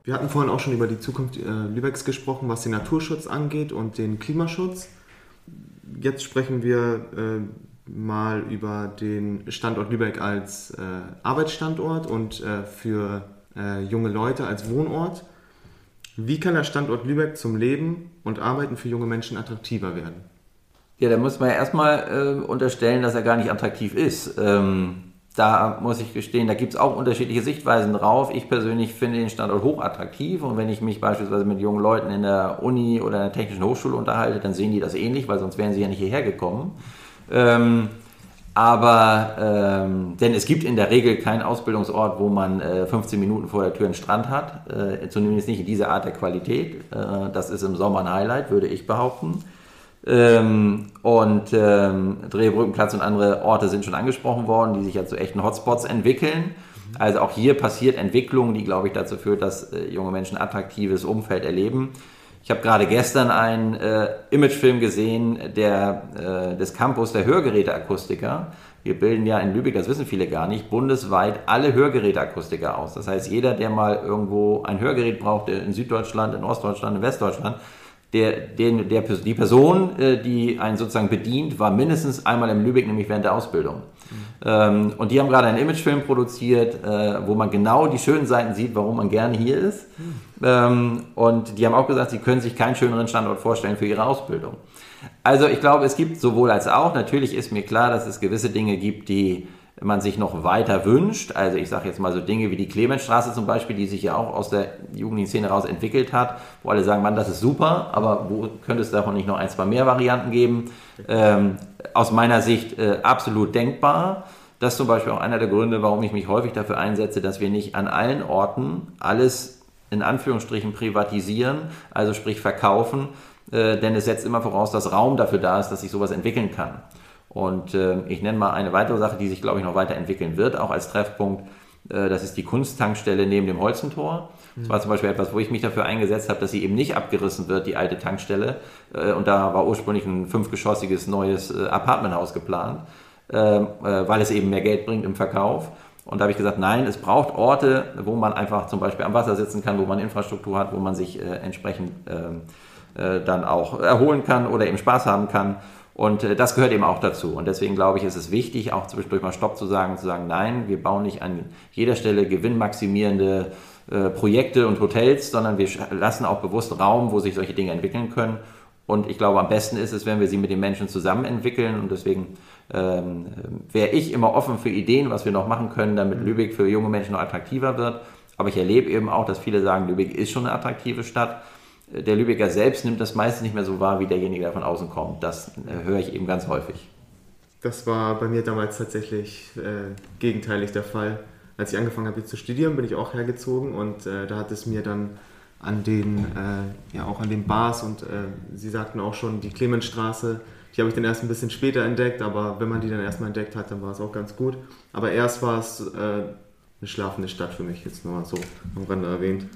Wir hatten vorhin auch schon über die Zukunft äh, Lübecks gesprochen, was den Naturschutz angeht und den Klimaschutz. Jetzt sprechen wir äh, mal über den Standort Lübeck als äh, Arbeitsstandort und äh, für äh, junge Leute als Wohnort. Wie kann der Standort Lübeck zum Leben und Arbeiten für junge Menschen attraktiver werden?
Ja, da muss man ja erstmal äh, unterstellen, dass er gar nicht attraktiv ist. Ähm, da muss ich gestehen, da gibt es auch unterschiedliche Sichtweisen drauf. Ich persönlich finde den Standort hochattraktiv und wenn ich mich beispielsweise mit jungen Leuten in der Uni oder in der Technischen Hochschule unterhalte, dann sehen die das ähnlich, weil sonst wären sie ja nicht hierher gekommen. Ähm, aber, ähm, denn es gibt in der Regel keinen Ausbildungsort, wo man äh, 15 Minuten vor der Tür einen Strand hat, äh, zumindest nicht in dieser Art der Qualität. Äh, das ist im Sommer ein Highlight, würde ich behaupten. Ähm, und ähm, Drehbrückenplatz und andere Orte sind schon angesprochen worden, die sich ja zu echten Hotspots entwickeln. Also auch hier passiert Entwicklung, die, glaube ich, dazu führt, dass äh, junge Menschen attraktives Umfeld erleben. Ich habe gerade gestern einen äh, Imagefilm gesehen der, äh, des Campus der Hörgeräteakustiker. Wir bilden ja in Lübeck, das wissen viele gar nicht, bundesweit alle Hörgeräteakustiker aus. Das heißt, jeder, der mal irgendwo ein Hörgerät braucht, in Süddeutschland, in Ostdeutschland, in Westdeutschland, der, der, der, die Person, äh, die einen sozusagen bedient, war mindestens einmal im Lübeck, nämlich während der Ausbildung. Mhm. Und die haben gerade einen Imagefilm produziert, äh, wo man genau die schönen Seiten sieht, warum man gerne hier ist. Mhm. Und die haben auch gesagt, sie können sich keinen schöneren Standort vorstellen für ihre Ausbildung. Also ich glaube, es gibt sowohl als auch. Natürlich ist mir klar, dass es gewisse Dinge gibt, die man sich noch weiter wünscht. Also ich sage jetzt mal so Dinge wie die Clemensstraße zum Beispiel, die sich ja auch aus der jugendlichen Szene raus entwickelt hat, wo alle sagen, Mann, das ist super, aber wo könnte es davon nicht noch ein, zwei mehr Varianten geben? Ähm, aus meiner Sicht äh, absolut denkbar. Das ist zum Beispiel auch einer der Gründe, warum ich mich häufig dafür einsetze, dass wir nicht an allen Orten alles in Anführungsstrichen privatisieren, also sprich verkaufen, äh, denn es setzt immer voraus, dass Raum dafür da ist, dass sich sowas entwickeln kann. Und äh, ich nenne mal eine weitere Sache, die sich, glaube ich, noch weiterentwickeln wird, auch als Treffpunkt. Äh, das ist die Kunsttankstelle neben dem Holzentor. Das war zum Beispiel etwas, wo ich mich dafür eingesetzt habe, dass sie eben nicht abgerissen wird, die alte Tankstelle. Äh, und da war ursprünglich ein fünfgeschossiges neues äh, Apartmenthaus geplant, ähm, äh, weil es eben mehr Geld bringt im Verkauf. Und da habe ich gesagt, nein, es braucht Orte, wo man einfach zum Beispiel am Wasser sitzen kann, wo man Infrastruktur hat, wo man sich entsprechend ähm, dann auch erholen kann oder eben Spaß haben kann. Und äh, das gehört eben auch dazu. Und deswegen glaube ich, ist es wichtig, auch zwischendurch mal Stopp zu sagen, zu sagen, nein, wir bauen nicht an jeder Stelle gewinnmaximierende äh, Projekte und Hotels, sondern wir lassen auch bewusst Raum, wo sich solche Dinge entwickeln können. Und ich glaube, am besten ist es, wenn wir sie mit den Menschen zusammen entwickeln. Und deswegen ähm, wäre ich immer offen für Ideen, was wir noch machen können, damit Lübeck für junge Menschen noch attraktiver wird. Aber ich erlebe eben auch, dass viele sagen, Lübeck ist schon eine attraktive Stadt der Lübecker selbst nimmt das meistens nicht mehr so wahr, wie derjenige, der von außen kommt. Das äh, höre ich eben ganz häufig.
Das war bei mir damals tatsächlich äh, gegenteilig der Fall. Als ich angefangen habe zu studieren, bin ich auch hergezogen und äh, da hat es mir dann an den, äh, ja auch an den Bars und äh, Sie sagten auch schon, die Clemensstraße, die habe ich dann erst ein bisschen später entdeckt, aber wenn man die dann erstmal entdeckt hat, dann war es auch ganz gut. Aber erst war es äh, eine schlafende Stadt für mich, jetzt nur so am Rande erwähnt.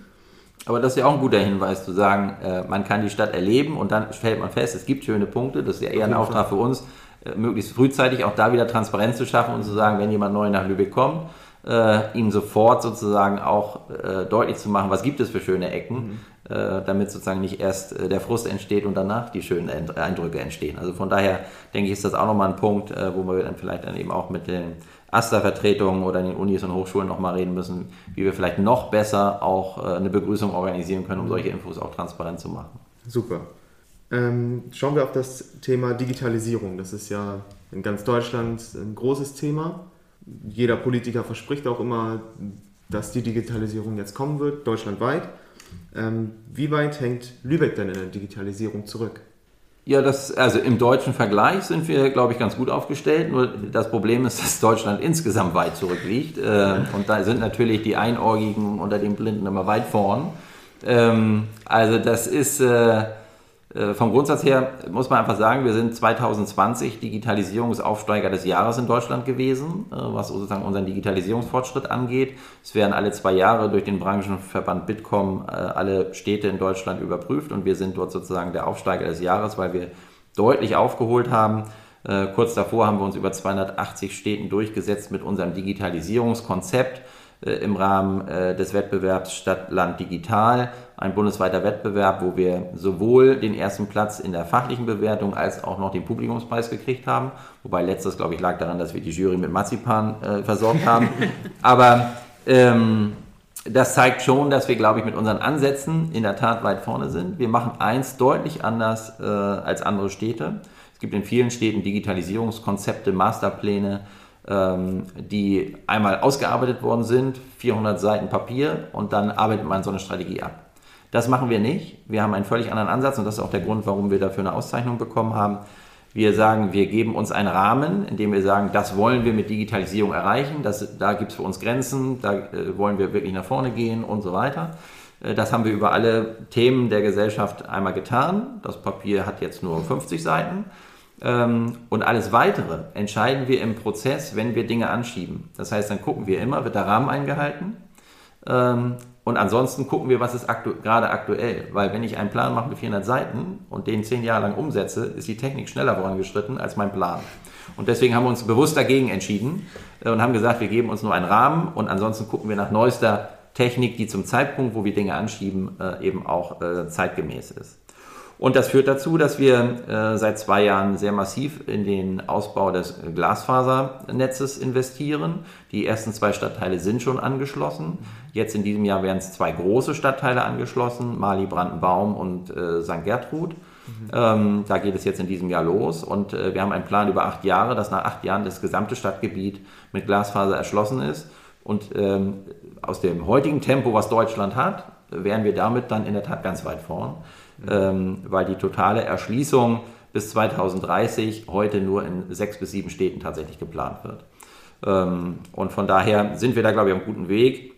Aber das ist ja auch ein guter Hinweis zu sagen, äh, man kann die Stadt erleben und dann stellt man fest, es gibt schöne Punkte. Das ist ja eher ein Auftrag für uns, äh, möglichst frühzeitig auch da wieder Transparenz zu schaffen und zu sagen, wenn jemand neu nach Lübeck kommt, äh, ihm sofort sozusagen auch äh, deutlich zu machen, was gibt es für schöne Ecken, mhm. äh, damit sozusagen nicht erst äh, der Frust entsteht und danach die schönen Eindrücke entstehen. Also von daher denke ich, ist das auch nochmal ein Punkt, wo wir dann vielleicht dann eben auch mit den AStA-Vertretungen oder in den Unis und Hochschulen nochmal reden müssen, wie wir vielleicht noch besser auch äh, eine Begrüßung organisieren können, um solche Infos auch transparent zu machen.
Super. Ähm, schauen wir auf das Thema Digitalisierung. Das ist ja in ganz Deutschland ein großes Thema. Jeder Politiker verspricht auch immer, dass die Digitalisierung jetzt kommen wird, deutschlandweit. Ähm, wie weit hängt Lübeck denn in der Digitalisierung zurück?
Ja, das, also im deutschen Vergleich sind wir, glaube ich, ganz gut aufgestellt. Nur das Problem ist, dass Deutschland insgesamt weit zurückliegt. Äh, und da sind natürlich die Einäugigen unter den Blinden immer weit vorn. Ähm, also das ist äh, vom Grundsatz her muss man einfach sagen, wir sind 2020 Digitalisierungsaufsteiger des Jahres in Deutschland gewesen, äh, was sozusagen unseren Digitalisierungsfortschritt angeht. Es werden alle zwei Jahre durch den Branchenverband Bitkom äh, alle Städte in Deutschland überprüft und wir sind dort sozusagen der Aufsteiger des Jahres, weil wir deutlich aufgeholt haben. Kurz davor haben wir uns über 280 Städten durchgesetzt mit unserem Digitalisierungskonzept äh, im Rahmen äh, des Wettbewerbs Stadt, Land, Digital. Ein bundesweiter Wettbewerb, wo wir sowohl den ersten Platz in der fachlichen Bewertung als auch noch den Publikumspreis gekriegt haben. Wobei letztes, glaube ich, lag daran, dass wir die Jury mit Marzipan äh, versorgt haben. [LAUGHS] Aber ähm, das zeigt schon, dass wir, glaube ich, mit unseren Ansätzen in der Tat weit vorne sind. Wir machen eins deutlich anders äh, als andere Städte. Es gibt in vielen Städten Digitalisierungskonzepte, Masterpläne, ähm, die einmal ausgearbeitet worden sind, 400 Seiten Papier und dann arbeitet man so eine Strategie ab. Das machen wir nicht. Wir haben einen völlig anderen Ansatz und das ist auch der Grund, warum wir dafür eine Auszeichnung bekommen haben. Wir sagen, wir geben uns einen Rahmen, in dem wir sagen, das wollen wir mit Digitalisierung erreichen, das, da gibt es für uns Grenzen, da äh, wollen wir wirklich nach vorne gehen und so weiter. Äh, das haben wir über alle Themen der Gesellschaft einmal getan. Das Papier hat jetzt nur 50 Seiten. Ähm, und alles Weitere entscheiden wir im Prozess, wenn wir Dinge anschieben. Das heißt, dann gucken wir immer, wird der Rahmen eingehalten? Ähm, und ansonsten gucken wir, was ist aktu gerade aktuell. Weil wenn ich einen Plan mache mit 400 Seiten und den zehn Jahre lang umsetze, ist die Technik schneller vorangeschritten als mein Plan. Und deswegen haben wir uns bewusst dagegen entschieden äh, und haben gesagt, wir geben uns nur einen Rahmen und ansonsten gucken wir nach neuester Technik, die zum Zeitpunkt, wo wir Dinge anschieben, äh, eben auch äh, zeitgemäß ist. Und das führt dazu, dass wir äh, seit zwei Jahren sehr massiv in den Ausbau des Glasfasernetzes investieren. Die ersten zwei Stadtteile sind schon angeschlossen. Jetzt in diesem Jahr werden es zwei große Stadtteile angeschlossen, Mali, Brandenbaum und äh, St. Gertrud. Mhm. Ähm, da geht es jetzt in diesem Jahr los und äh, wir haben einen Plan über acht Jahre, dass nach acht Jahren das gesamte Stadtgebiet mit Glasfaser erschlossen ist. Und ähm, aus dem heutigen Tempo, was Deutschland hat, wären wir damit dann in der Tat ganz weit vorn ähm, weil die totale Erschließung bis 2030 heute nur in sechs bis sieben Städten tatsächlich geplant wird. Ähm, und von daher sind wir da, glaube ich, auf einem guten Weg.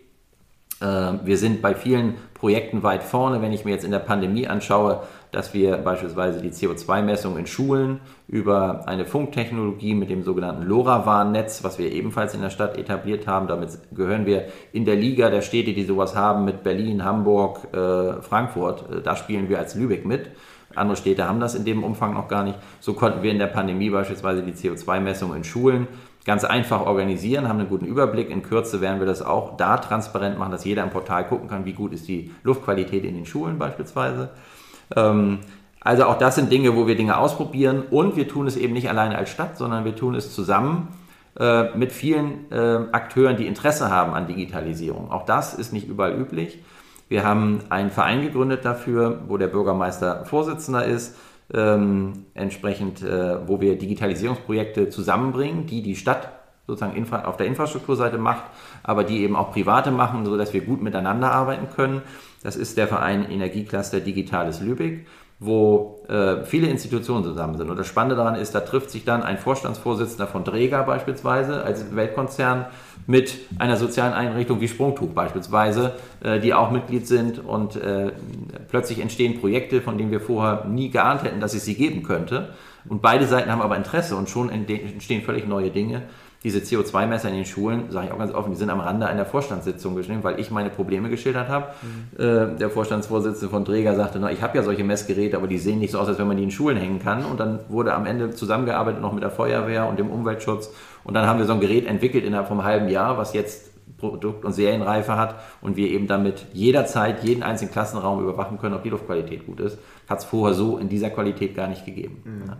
Ähm, wir sind bei vielen Projekten weit vorne. Wenn ich mir jetzt in der Pandemie anschaue, dass wir beispielsweise die CO2-Messung in Schulen über eine Funktechnologie mit dem sogenannten LoRaWAN-Netz, was wir ebenfalls in der Stadt etabliert haben, damit gehören wir in der Liga der Städte, die sowas haben, mit Berlin, Hamburg, äh, Frankfurt. Äh, da spielen wir als Lübeck mit. Andere Städte haben das in dem Umfang noch gar nicht. So konnten wir in der Pandemie beispielsweise die CO2-Messung in Schulen ganz einfach organisieren, haben einen guten Überblick. In Kürze werden wir das auch da transparent machen, dass jeder im Portal gucken kann, wie gut ist die Luftqualität in den Schulen beispielsweise. Ähm, also auch das sind Dinge, wo wir Dinge ausprobieren und wir tun es eben nicht alleine als Stadt, sondern wir tun es zusammen äh, mit vielen äh, Akteuren, die Interesse haben an Digitalisierung. Auch das ist nicht überall üblich. Wir haben einen Verein gegründet dafür, wo der Bürgermeister Vorsitzender ist, ähm, entsprechend, äh, wo wir Digitalisierungsprojekte zusammenbringen, die die Stadt sozusagen auf der Infrastrukturseite macht, aber die eben auch Private machen, sodass wir gut miteinander arbeiten können. Das ist der Verein Energiecluster Digitales Lübeck, wo äh, viele Institutionen zusammen sind. Und das Spannende daran ist, da trifft sich dann ein Vorstandsvorsitzender von Dräger beispielsweise als Weltkonzern mit einer sozialen Einrichtung wie Sprungtuch beispielsweise, äh, die auch Mitglied sind und äh, plötzlich entstehen Projekte, von denen wir vorher nie geahnt hätten, dass es sie geben könnte. Und beide Seiten haben aber Interesse und schon entstehen völlig neue Dinge diese CO2-Messer in den Schulen, sage ich auch ganz offen, die sind am Rande einer Vorstandssitzung geschnitten, weil ich meine Probleme geschildert habe. Mhm. Äh, der Vorstandsvorsitzende von Träger sagte, na, ich habe ja solche Messgeräte, aber die sehen nicht so aus, als wenn man die in Schulen hängen kann. Und dann wurde am Ende zusammengearbeitet noch mit der Feuerwehr und dem Umweltschutz. Und dann haben wir so ein Gerät entwickelt innerhalb vom halben Jahr, was jetzt Produkt- und Serienreife hat und wir eben damit jederzeit jeden einzelnen Klassenraum überwachen können, ob die Luftqualität gut ist. Hat es vorher so in dieser Qualität gar nicht gegeben. Mhm.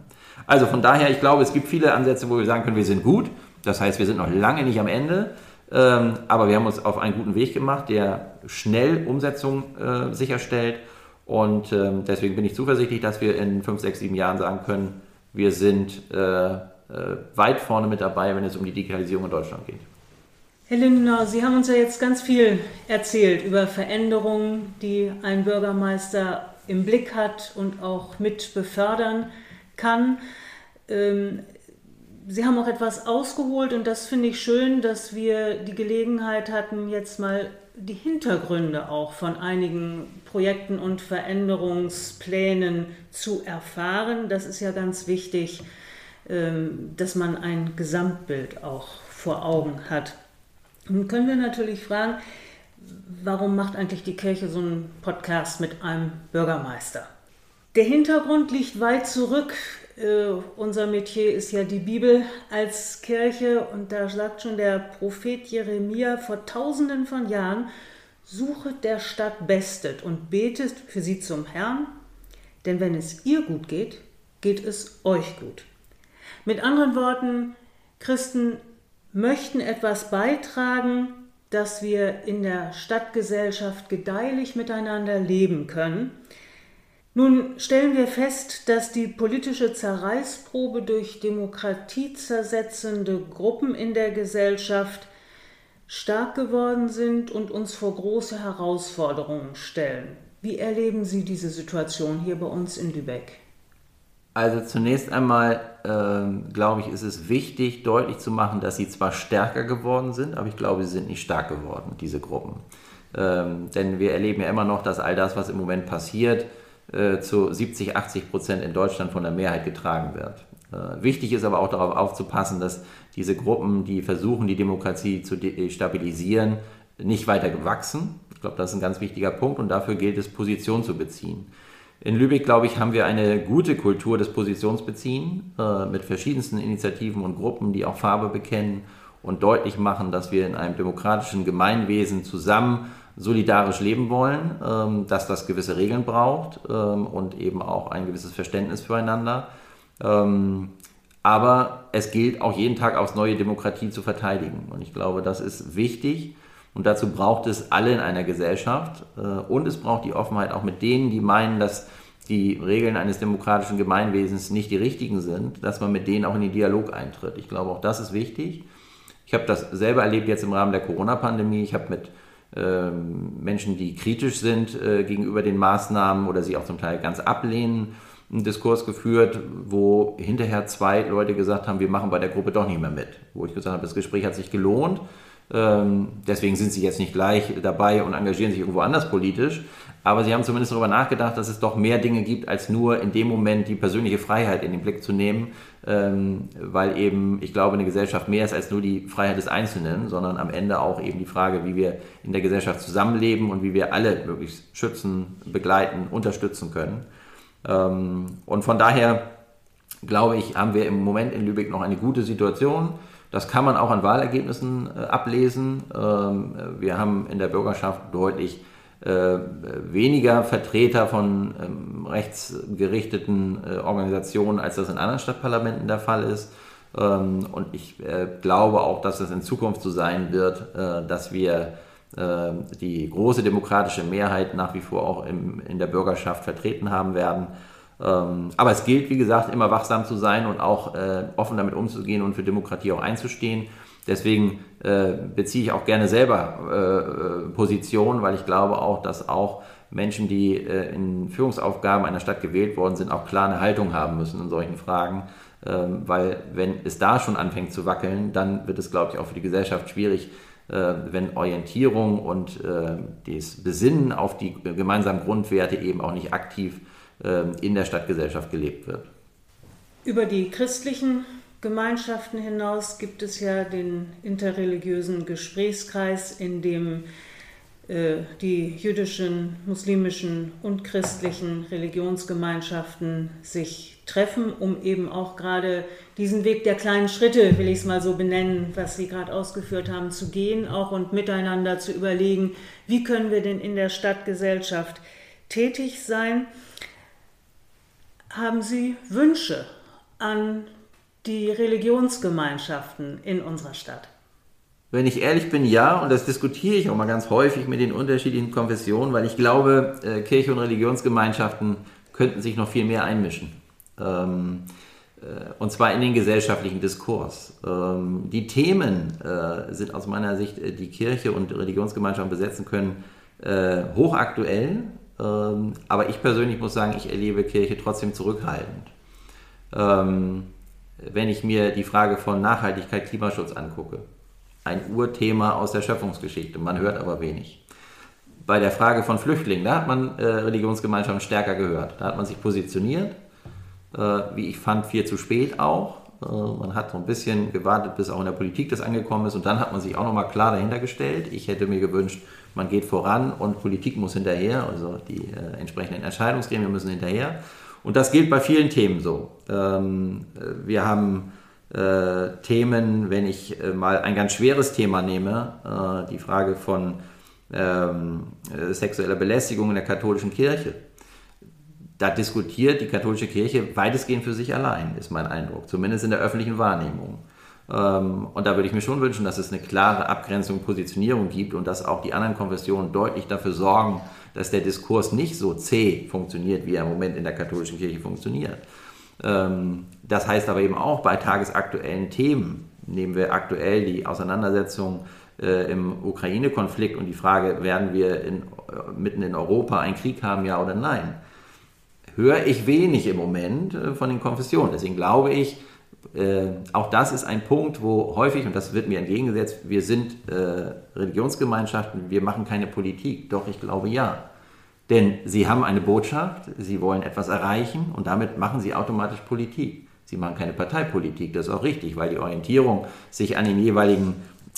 Also von daher, ich glaube, es gibt viele Ansätze, wo wir sagen können, wir sind gut. Das heißt, wir sind noch lange nicht am Ende, ähm, aber wir haben uns auf einen guten Weg gemacht, der schnell Umsetzung äh, sicherstellt. Und ähm, deswegen bin ich zuversichtlich, dass wir in fünf, sechs, sieben Jahren sagen können, wir sind äh, äh, weit vorne mit dabei, wenn es um die Digitalisierung in Deutschland geht.
Herr Lindenau, Sie haben uns ja jetzt ganz viel erzählt über Veränderungen, die ein Bürgermeister im Blick hat und auch mit befördern kann. Ähm, Sie haben auch etwas ausgeholt und das finde ich schön, dass wir die Gelegenheit hatten, jetzt mal die Hintergründe auch von einigen Projekten und Veränderungsplänen zu erfahren. Das ist ja ganz wichtig, ähm, dass man ein Gesamtbild auch vor Augen hat. Nun können wir natürlich fragen, warum macht eigentlich die Kirche so einen Podcast mit einem Bürgermeister? Der Hintergrund liegt weit zurück Äh, unser Metier ist ja die Bibel als Kirche und da sagt schon der Prophet Jeremia vor tausenden von Jahren, suchet der Stadt bestet und betet für sie zum Herrn, denn wenn es ihr gut geht, geht es euch gut. Mit anderen Worten, Christen möchten etwas beitragen, dass wir in der Stadtgesellschaft gedeihlich miteinander leben können. Nun stellen wir fest, dass die politische Zerreißprobe durch demokratiezersetzende Gruppen in der Gesellschaft stark geworden sind und uns vor große Herausforderungen stellen. Wie erleben Sie diese Situation hier bei uns in Lübeck?
Also zunächst einmal äh, glaube ich, ist es wichtig, deutlich zu machen, dass sie zwar stärker geworden sind, aber ich glaube, sie sind nicht stark geworden, diese Gruppen. Ähm, denn wir erleben ja immer noch, dass all das, was im Moment passiert, äh, zu 70, 80 Prozent in Deutschland von der Mehrheit getragen wird. Äh, wichtig ist aber auch darauf aufzupassen, dass diese Gruppen, die versuchen, die Demokratie zu stabilisieren, nicht weiter wachsen. Ich glaube, das ist ein ganz wichtiger Punkt und dafür gilt es, Position zu beziehen. In Lübeck, glaube ich, haben wir eine gute Kultur des Positionsbeziehens äh, mit verschiedensten Initiativen und Gruppen, die auch Farbe bekennen und deutlich machen, dass wir in einem demokratischen Gemeinwesen zusammen solidarisch leben wollen, ähm, dass das gewisse Regeln braucht ähm, und eben auch ein gewisses Verständnis füreinander. Ähm, aber es gilt auch jeden Tag aufs neue Demokratie zu verteidigen. Und ich glaube, das ist wichtig. Und dazu braucht es alle in einer Gesellschaft. Äh, und es braucht die Offenheit auch mit denen, die meinen, dass die Regeln eines demokratischen Gemeinwesens nicht die richtigen sind, dass man mit denen auch in den Dialog eintritt. Ich glaube, auch das ist wichtig. Ich habe das selber erlebt jetzt im Rahmen der Corona-Pandemie. Ich habe mit Menschen, die kritisch sind äh, gegenüber den Maßnahmen oder sie auch zum Teil ganz ablehnen, einen Diskurs geführt, wo hinterher zwei Leute gesagt haben, wir machen bei der Gruppe doch nicht mehr mit. Wo ich gesagt habe, das Gespräch hat sich gelohnt. Ähm, deswegen sind sie jetzt nicht gleich dabei und engagieren sich irgendwo anders politisch. Aber sie haben zumindest darüber nachgedacht, dass es doch mehr Dinge gibt, als nur in dem Moment die persönliche Freiheit in den Blick zu nehmen, ähm, weil eben, ich glaube, eine Gesellschaft mehr ist als nur die Freiheit des Einzelnen, sondern am Ende auch eben die Frage, wie wir in der Gesellschaft zusammenleben und wie wir alle möglichst schützen, begleiten, unterstützen können. Ähm, und von daher, glaube ich, haben wir im Moment in Lübeck noch eine gute Situation. Das kann man auch an Wahlergebnissen äh, ablesen. Ähm, wir haben in der Bürgerschaft deutlich äh, weniger Vertreter von ähm, rechtsgerichteten äh, Organisationen, als das in anderen Stadtparlamenten der Fall ist. Ähm, und ich äh, glaube auch, dass es in Zukunft so sein wird, äh, dass wir äh, die große demokratische Mehrheit nach wie vor auch im, in der Bürgerschaft vertreten haben werden. Ähm, aber es gilt, wie gesagt, immer wachsam zu sein und auch äh, offen damit umzugehen und für Demokratie auch einzustehen. Deswegen äh, beziehe ich auch gerne selber äh, Position, weil ich glaube auch, dass auch Menschen, die äh, in Führungsaufgaben einer Stadt gewählt worden sind, auch klar eine Haltung haben müssen in solchen Fragen. Ähm, weil wenn es da schon anfängt zu wackeln, dann wird es, glaube ich, auch für die Gesellschaft schwierig, äh, wenn Orientierung und äh, das Besinnen auf die gemeinsamen Grundwerte eben auch nicht aktiv äh, in der Stadtgesellschaft gelebt wird.
Über die christlichen Gemeinschaften hinaus gibt es ja den interreligiösen Gesprächskreis, in dem äh, die jüdischen, muslimischen und christlichen Religionsgemeinschaften sich treffen, um eben auch gerade diesen Weg der kleinen Schritte, will ich es mal so benennen, was Sie gerade ausgeführt haben, zu gehen, auch und miteinander zu überlegen, wie können wir denn in der Stadtgesellschaft tätig sein. Haben Sie Wünsche an die Religionsgemeinschaften in unserer Stadt?
Wenn ich ehrlich bin, ja, und das diskutiere ich auch mal ganz häufig mit den unterschiedlichen Konfessionen, weil ich glaube, äh, Kirche und Religionsgemeinschaften könnten sich noch viel mehr einmischen. Ähm, äh, und zwar in den gesellschaftlichen Diskurs. Ähm, die Themen äh, sind aus meiner Sicht, die Kirche und Religionsgemeinschaften besetzen können, hochaktuell. Ähm, aber ich persönlich muss sagen, ich erlebe Kirche trotzdem zurückhaltend wenn ich mir die Frage von Nachhaltigkeit, Klimaschutz angucke. Ein Urthema aus der Schöpfungsgeschichte, man hört aber wenig. Bei der Frage von Flüchtlingen, da hat man äh, Religionsgemeinschaften stärker gehört. Da hat man sich positioniert, äh, wie ich fand, viel zu spät auch. Äh, man hat so ein bisschen gewartet, bis auch in der Politik das angekommen ist und dann hat man sich auch nochmal klar dahinter gestellt. Ich hätte mir gewünscht, man geht voran und Politik muss hinterher, also die äh, entsprechenden Entscheidungsgremien müssen hinterher. Und das gilt bei vielen Themen so. Ähm, wir haben äh, Themen, wenn ich äh, mal ein ganz schweres Thema nehme, äh, die Frage von ähm, äh, sexueller Belästigung in der katholischen Kirche. Da diskutiert die katholische Kirche weitestgehend für sich allein, ist mein Eindruck, zumindest in der öffentlichen Wahrnehmung. Ähm, und da würde ich mir schon wünschen, dass es eine klare Abgrenzung, Positionierung gibt und dass auch die anderen Konfessionen deutlich dafür sorgen, dass der Diskurs nicht so zäh funktioniert, wie er im Moment in der katholischen Kirche funktioniert. Ähm, das heißt aber eben auch bei tagesaktuellen Themen, nehmen wir aktuell die Auseinandersetzung äh, im Ukraine-Konflikt und die Frage, werden wir in, äh, mitten in Europa einen Krieg haben, ja oder nein, höre ich wenig im Moment äh, von den Konfessionen. Deswegen glaube ich, äh, auch das ist ein Punkt, wo häufig, und das wird mir entgegengesetzt, wir sind äh, Religionsgemeinschaften, wir machen keine Politik. Doch, ich glaube ja. Denn sie haben eine Botschaft, sie wollen etwas erreichen und damit machen sie automatisch Politik. Sie machen keine Parteipolitik, das ist auch richtig, weil die Orientierung sich an den jeweiligen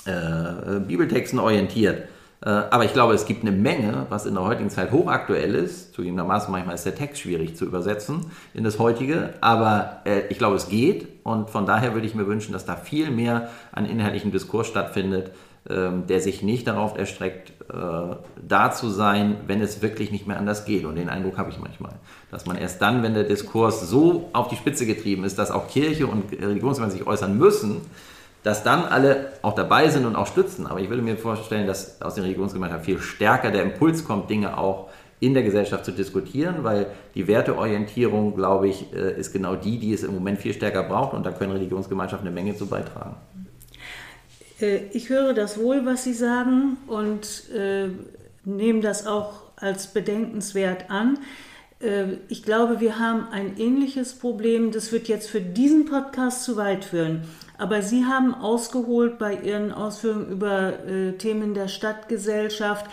äh, Bibeltexten orientiert. Äh, aber ich glaube, es gibt eine Menge, was in der heutigen Zeit hochaktuell ist. Zugegebenermaßen manchmal ist der Text schwierig zu übersetzen in das heutige, aber äh, ich glaube, es geht und von daher würde ich mir wünschen, dass da viel mehr an inhaltlichem Diskurs stattfindet, ähm, der sich nicht darauf erstreckt, äh, da zu sein, wenn es wirklich nicht mehr anders geht. Und den Eindruck habe ich manchmal, dass man erst dann, wenn der Diskurs so auf die Spitze getrieben ist, dass auch Kirche und Religionsgemeinschaft sich äußern müssen, dass dann alle auch dabei sind und auch stützen. Aber ich würde mir vorstellen, dass aus den Religionsgemeinschaften viel stärker der Impuls kommt, Dinge auch in der Gesellschaft zu diskutieren, weil die Werteorientierung, glaube ich, äh, ist genau die, die es im Moment viel stärker braucht und da können Religionsgemeinschaften eine Menge zu beitragen.
Äh, ich höre das wohl, was Sie sagen und äh, nehme das auch als bedenkenswert an. Äh, ich glaube, wir haben ein ähnliches Problem. Das wird jetzt für diesen Podcast zu weit führen. Aber Sie haben ausgeholt bei Ihren Ausführungen über äh, Themen der Stadtgesellschaft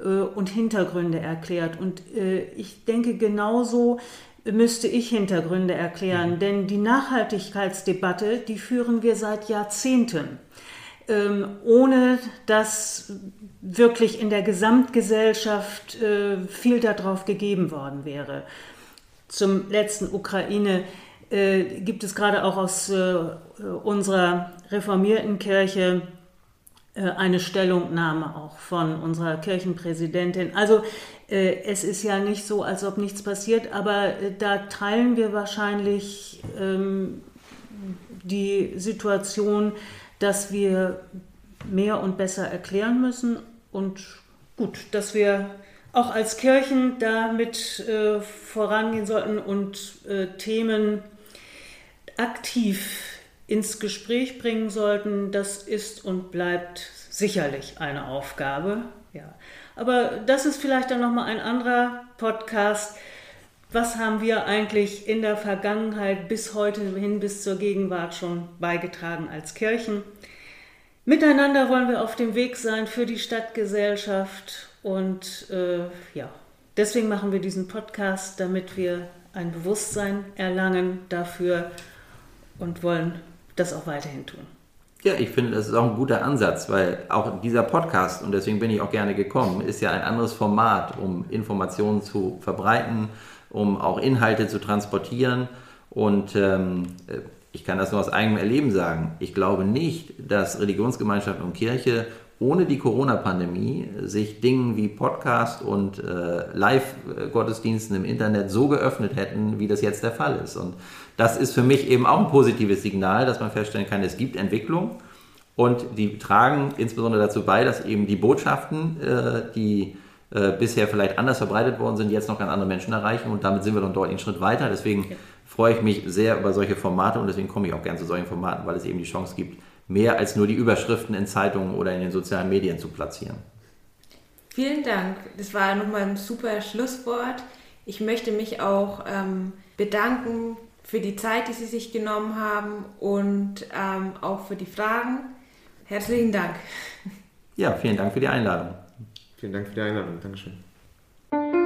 äh, und Hintergründe erklärt. Und ich denke, genauso müsste ich Hintergründe erklären. Mhm. Denn die Nachhaltigkeitsdebatte, die führen wir seit Jahrzehnten. Ähm, ohne dass wirklich in der Gesamtgesellschaft äh, viel darauf gegeben worden wäre. Zum letzten Ukraine äh, gibt es gerade auch aus äh, unserer reformierten Kirche äh, eine Stellungnahme auch von unserer Kirchenpräsidentin. Also äh, es ist ja nicht so, als ob nichts passiert, aber äh, da teilen wir wahrscheinlich ähm, die Situation, dass wir mehr und besser erklären müssen und gut, dass wir auch als Kirchen damit äh, vorangehen sollten und äh, Themen aktiv ins Gespräch bringen sollten, das ist und bleibt sicherlich eine Aufgabe. Ja. Aber das ist vielleicht dann nochmal ein anderer Podcast. Was haben wir eigentlich in der Vergangenheit bis heute hin, bis zur Gegenwart schon beigetragen als Kirchen? Miteinander wollen wir auf dem Weg sein für die Stadtgesellschaft und äh, ja, deswegen machen wir diesen Podcast, damit wir ein Bewusstsein erlangen dafür, und wollen das auch weiterhin tun.
Ja, ich finde, das ist auch ein guter Ansatz, weil auch dieser Podcast, und deswegen bin ich auch gerne gekommen, ist ja ein anderes Format, um Informationen zu verbreiten, um auch Inhalte zu transportieren. Und ähm, ich kann das nur aus eigenem Erleben sagen. Ich glaube nicht, dass Religionsgemeinschaft und Kirche ohne die Corona-Pandemie sich Dingen wie Podcast und äh, Live-Gottesdiensten im Internet so geöffnet hätten, wie das jetzt der Fall ist. Und das ist für mich eben auch ein positives Signal, dass man feststellen kann, es gibt Entwicklung und die tragen insbesondere dazu bei, dass eben die Botschaften, äh, die äh, bisher vielleicht anders verbreitet worden sind, jetzt noch ganz andere Menschen erreichen und damit sind wir dann dort einen Schritt weiter. Deswegen ja. freue ich mich sehr über solche Formate und deswegen komme ich auch gern zu solchen Formaten, weil es eben die Chance gibt, mehr als nur die Überschriften in Zeitungen oder in den sozialen Medien zu platzieren.
Vielen Dank. Das war nochmal ein super Schlusswort. Ich möchte mich auch ähm, bedanken für die Zeit, die Sie sich genommen haben und ähm, auch für die Fragen. Herzlichen Dank.
Ja, vielen Dank für die Einladung.
Vielen Dank für die Einladung. Dankeschön.